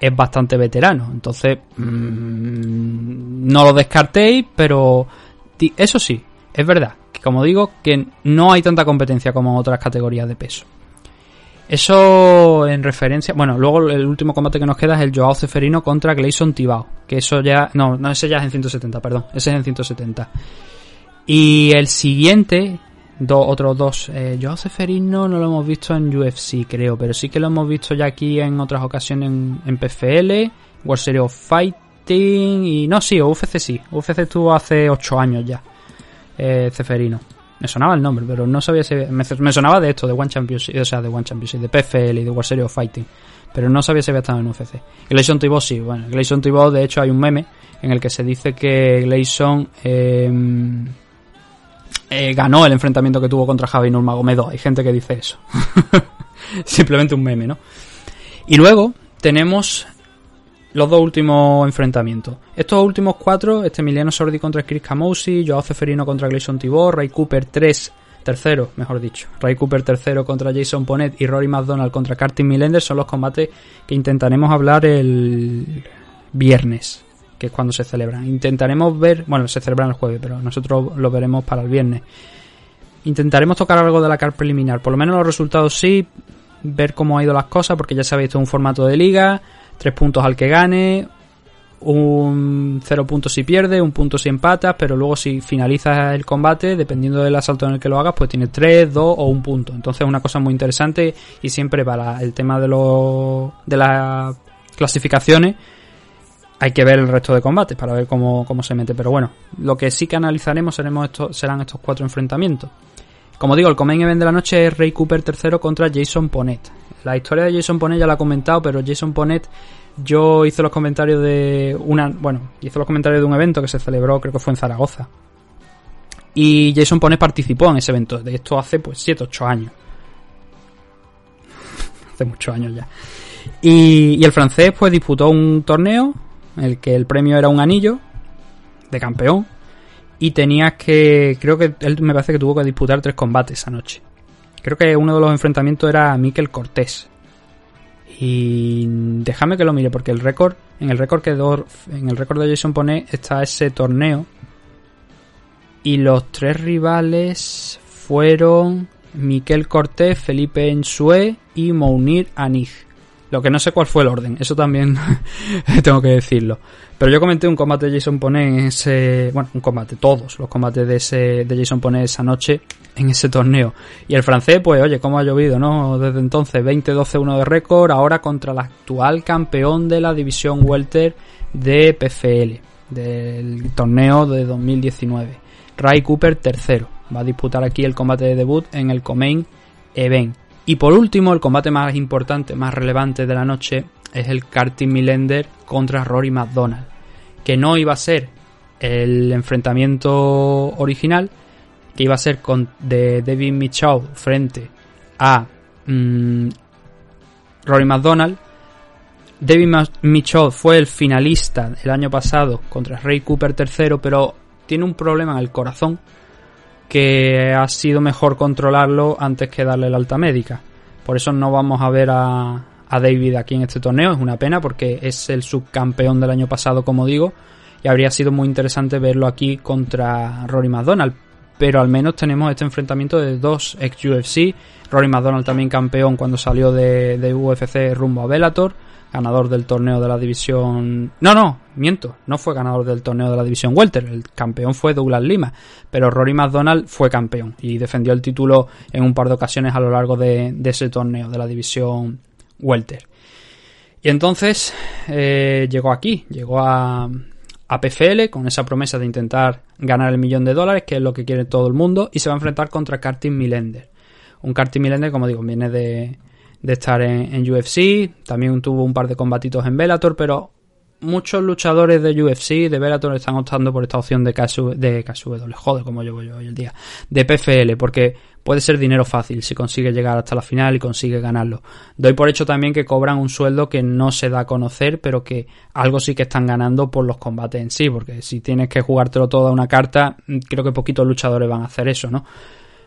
es bastante veterano, entonces mm, no lo descartéis, pero eso sí, es verdad, que como digo, que no hay tanta competencia como en otras categorías de peso. Eso en referencia. Bueno, luego el último combate que nos queda es el Joao Ceferino contra Gleison Tibao. Que eso ya. No, no, ese ya es en 170, perdón. Ese es en 170. Y el siguiente, do- otros dos. Eh, Joao Ceferino no lo hemos visto en UFC, creo. Pero sí que lo hemos visto ya aquí en otras ocasiones en, PFL, World Series of Fighting. Y no, sí, UFC sí. UFC estuvo hace 8 años ya. Eh, Ceferino. Me sonaba el nombre, pero no sabía si. Me, me sonaba de esto, de One Championship, o sea, de One Championship, de PFL y de World Series of Fighting. Pero no sabía si había estado en UFC. Gleison Tibau sí, bueno, Gleison Tibau, de hecho, hay un meme en el que se dice que Gleison eh, eh, ganó el enfrentamiento que tuvo contra Javi Nurmagomedov. Hay gente que dice eso. Simplemente un meme, ¿no? Y luego tenemos los dos últimos enfrentamientos. Estos últimos cuatro, este Emiliano Sordi contra Chris Camousi, Joao Ceferino contra Gleison Tibor, Ray Cooper 3, tercero, mejor dicho, Ray Cooper tercero contra Jason Ponet y Rory McDonald contra Cartin Millender son los combates que intentaremos hablar el viernes, que es cuando se celebran. Intentaremos ver, bueno, se celebran el jueves, pero nosotros lo veremos para el viernes. Intentaremos tocar algo de la car preliminar, por lo menos los resultados sí, ver cómo ha ido las cosas, porque ya sabéis, esto es un formato de liga, tres puntos al que gane, un cero puntos si pierde, un punto si empatas, pero luego si finalizas el combate, dependiendo del asalto en el que lo hagas, pues tienes tres, dos o un punto. Entonces es una cosa muy interesante y siempre para el tema de los de las clasificaciones hay que ver el resto de combates para ver cómo, cómo se mete. Pero bueno, lo que sí que analizaremos seremos estos, serán estos cuatro enfrentamientos. Como digo, el Comain Event de la noche es Ray Cooper tercero contra Jason Ponet. La historia de Jason Ponet ya la he comentado, pero Jason Ponet yo hice los comentarios de una, bueno, hice los comentarios de un evento que se celebró, creo que fue en Zaragoza. Y Jason Ponet participó en ese evento, de esto hace pues 7, 8 años. hace muchos años ya. Y, y el francés pues disputó un torneo en el que el premio era un anillo de campeón y tenías que, creo que él me parece que tuvo que disputar tres combates esa noche. Creo que uno de los enfrentamientos era Miquel Cortés. Y déjame que lo mire porque el récord, en el récord que do- en el récord de Jason Ponet está ese torneo y los tres rivales fueron Miquel Cortés, Felipe Ensue y Mounir Anig. Lo que no sé cuál fue el orden, eso también tengo que decirlo. Pero yo comenté un combate de Jason Ponet en ese. Bueno, un combate, todos los combates de ese de Jason Ponet esa noche en ese torneo. Y el francés, pues oye, cómo ha llovido, ¿no? Desde entonces, 20-12-1 de récord, ahora contra el actual campeón de la división Welter de PFL, del torneo de 2019. Ray Cooper tercero. Va a disputar aquí el combate de debut en el Comain Event. Y por último, el combate más importante, más relevante de la noche es el Cartin Millender contra Rory McDonald. Que no iba a ser el enfrentamiento original, que iba a ser con, de David Mitchell frente a mm, Rory McDonald. David Mitchell fue el finalista el año pasado contra Ray Cooper tercero, pero tiene un problema en el corazón que ha sido mejor controlarlo antes que darle la alta médica. Por eso no vamos a ver a, a David aquí en este torneo. Es una pena porque es el subcampeón del año pasado, como digo, y habría sido muy interesante verlo aquí contra Rory McDonald. Pero al menos tenemos este enfrentamiento de dos ex UFC. Rory McDonald también campeón cuando salió de, de UFC rumbo a Bellator. Ganador del torneo de la división. No, no, miento. No fue ganador del torneo de la división Welter. El campeón fue Douglas Lima. Pero Rory McDonald fue campeón y defendió el título en un par de ocasiones a lo largo de, ese torneo de la división Welter. Y entonces eh, llegó aquí, llegó a, a PFL con esa promesa de intentar ganar el millón de dólares, que es lo que quiere todo el mundo, y se va a enfrentar contra Cartin Millender. Un Cartin Millender, como digo, viene de, de estar en, en UFC, también tuvo un par de combatitos en Bellator, pero muchos luchadores de UFC, de Bellator, están optando por esta opción de KSW, de KSW, joder, como llevo yo hoy el día, de PFL, porque puede ser dinero fácil si consigue llegar hasta la final y consigue ganarlo. Doy por hecho también que cobran un sueldo que no se da a conocer, pero que algo sí que están ganando por los combates en sí, porque si tienes que jugártelo todo a una carta, creo que poquitos luchadores van a hacer eso, ¿no?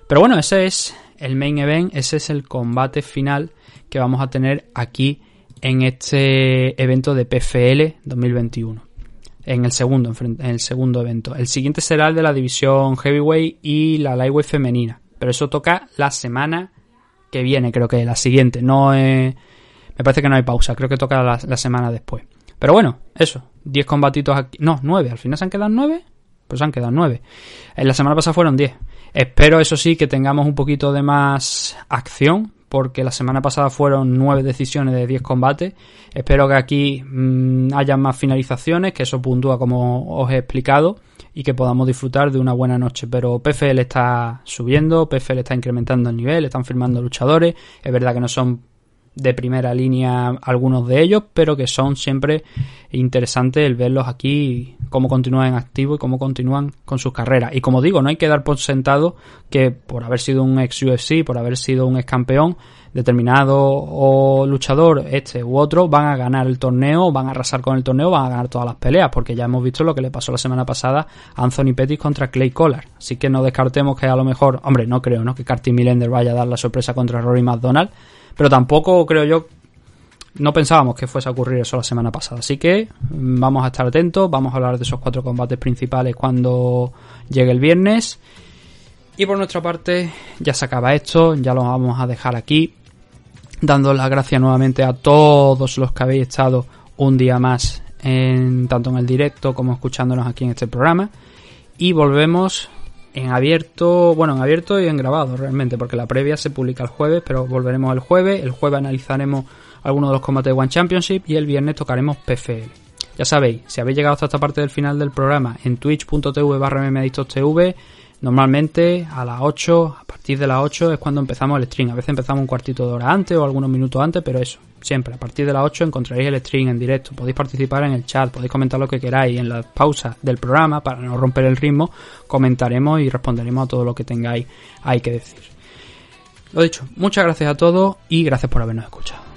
Pero bueno, ese es el main event, ese es el combate final que vamos a tener aquí en este evento de PFL 2021. En el segundo, en el segundo evento. El siguiente será el de la división Heavyweight y la Lightweight femenina. Pero eso toca la semana que viene, creo que la siguiente. No Me parece que no hay pausa, creo que toca la, semana después. Pero bueno, eso. 10 combatitos aquí. No, 9. Al final se han quedado 9. Pues se han quedado 9. En la semana pasada fueron 10. Espero, eso sí, que tengamos un poquito de más acción porque la semana pasada fueron nueve decisiones de 10 combates. Espero que aquí mm, haya más finalizaciones, que eso puntúa como os he explicado y que podamos disfrutar de una buena noche. Pero PFL está subiendo, PFL está incrementando el nivel, están firmando luchadores. Es verdad que no son de primera línea algunos de ellos, pero que son siempre interesantes el verlos aquí, cómo continúan en activo y cómo continúan con sus carreras. Y como digo, no hay que dar por sentado que por haber sido un ex UFC, por haber sido un ex campeón, determinado o luchador, este u otro, van a ganar el torneo, van a arrasar con el torneo, van a ganar todas las peleas, porque ya hemos visto lo que le pasó la semana pasada a Anthony Pettis contra Clay Collar. Así que no descartemos que a lo mejor, hombre, no creo, ¿no? Que Carty Millender vaya a dar la sorpresa contra Rory McDonald pero tampoco creo yo, no pensábamos que fuese a ocurrir eso la semana pasada. Así que mm, vamos a estar atentos, vamos a hablar de esos cuatro combates principales cuando llegue el viernes. Y por nuestra parte ya se acaba esto, ya lo vamos a dejar aquí, dando las gracias nuevamente a todos los que habéis estado un día más en, tanto en el directo como escuchándonos aquí en este programa. Y volvemos en abierto, bueno, en abierto y en grabado realmente, porque la previa se publica el jueves, pero volveremos el jueves. El jueves analizaremos algunos de los combates de One Championship y el viernes tocaremos PFL. Ya sabéis, si habéis llegado hasta esta parte del final del programa en twitch.tv barra normalmente a las 8, a partir de las 8 es cuando empezamos el stream. A veces empezamos un cuartito de hora antes o algunos minutos antes, pero eso, siempre a partir de las 8 encontraréis el stream en directo. Podéis participar en el chat, podéis comentar lo que queráis. En las pausas del programa, para no romper el ritmo, comentaremos y responderemos a todo lo que tengáis hay que decir. Lo dicho, muchas gracias a todos y gracias por habernos escuchado.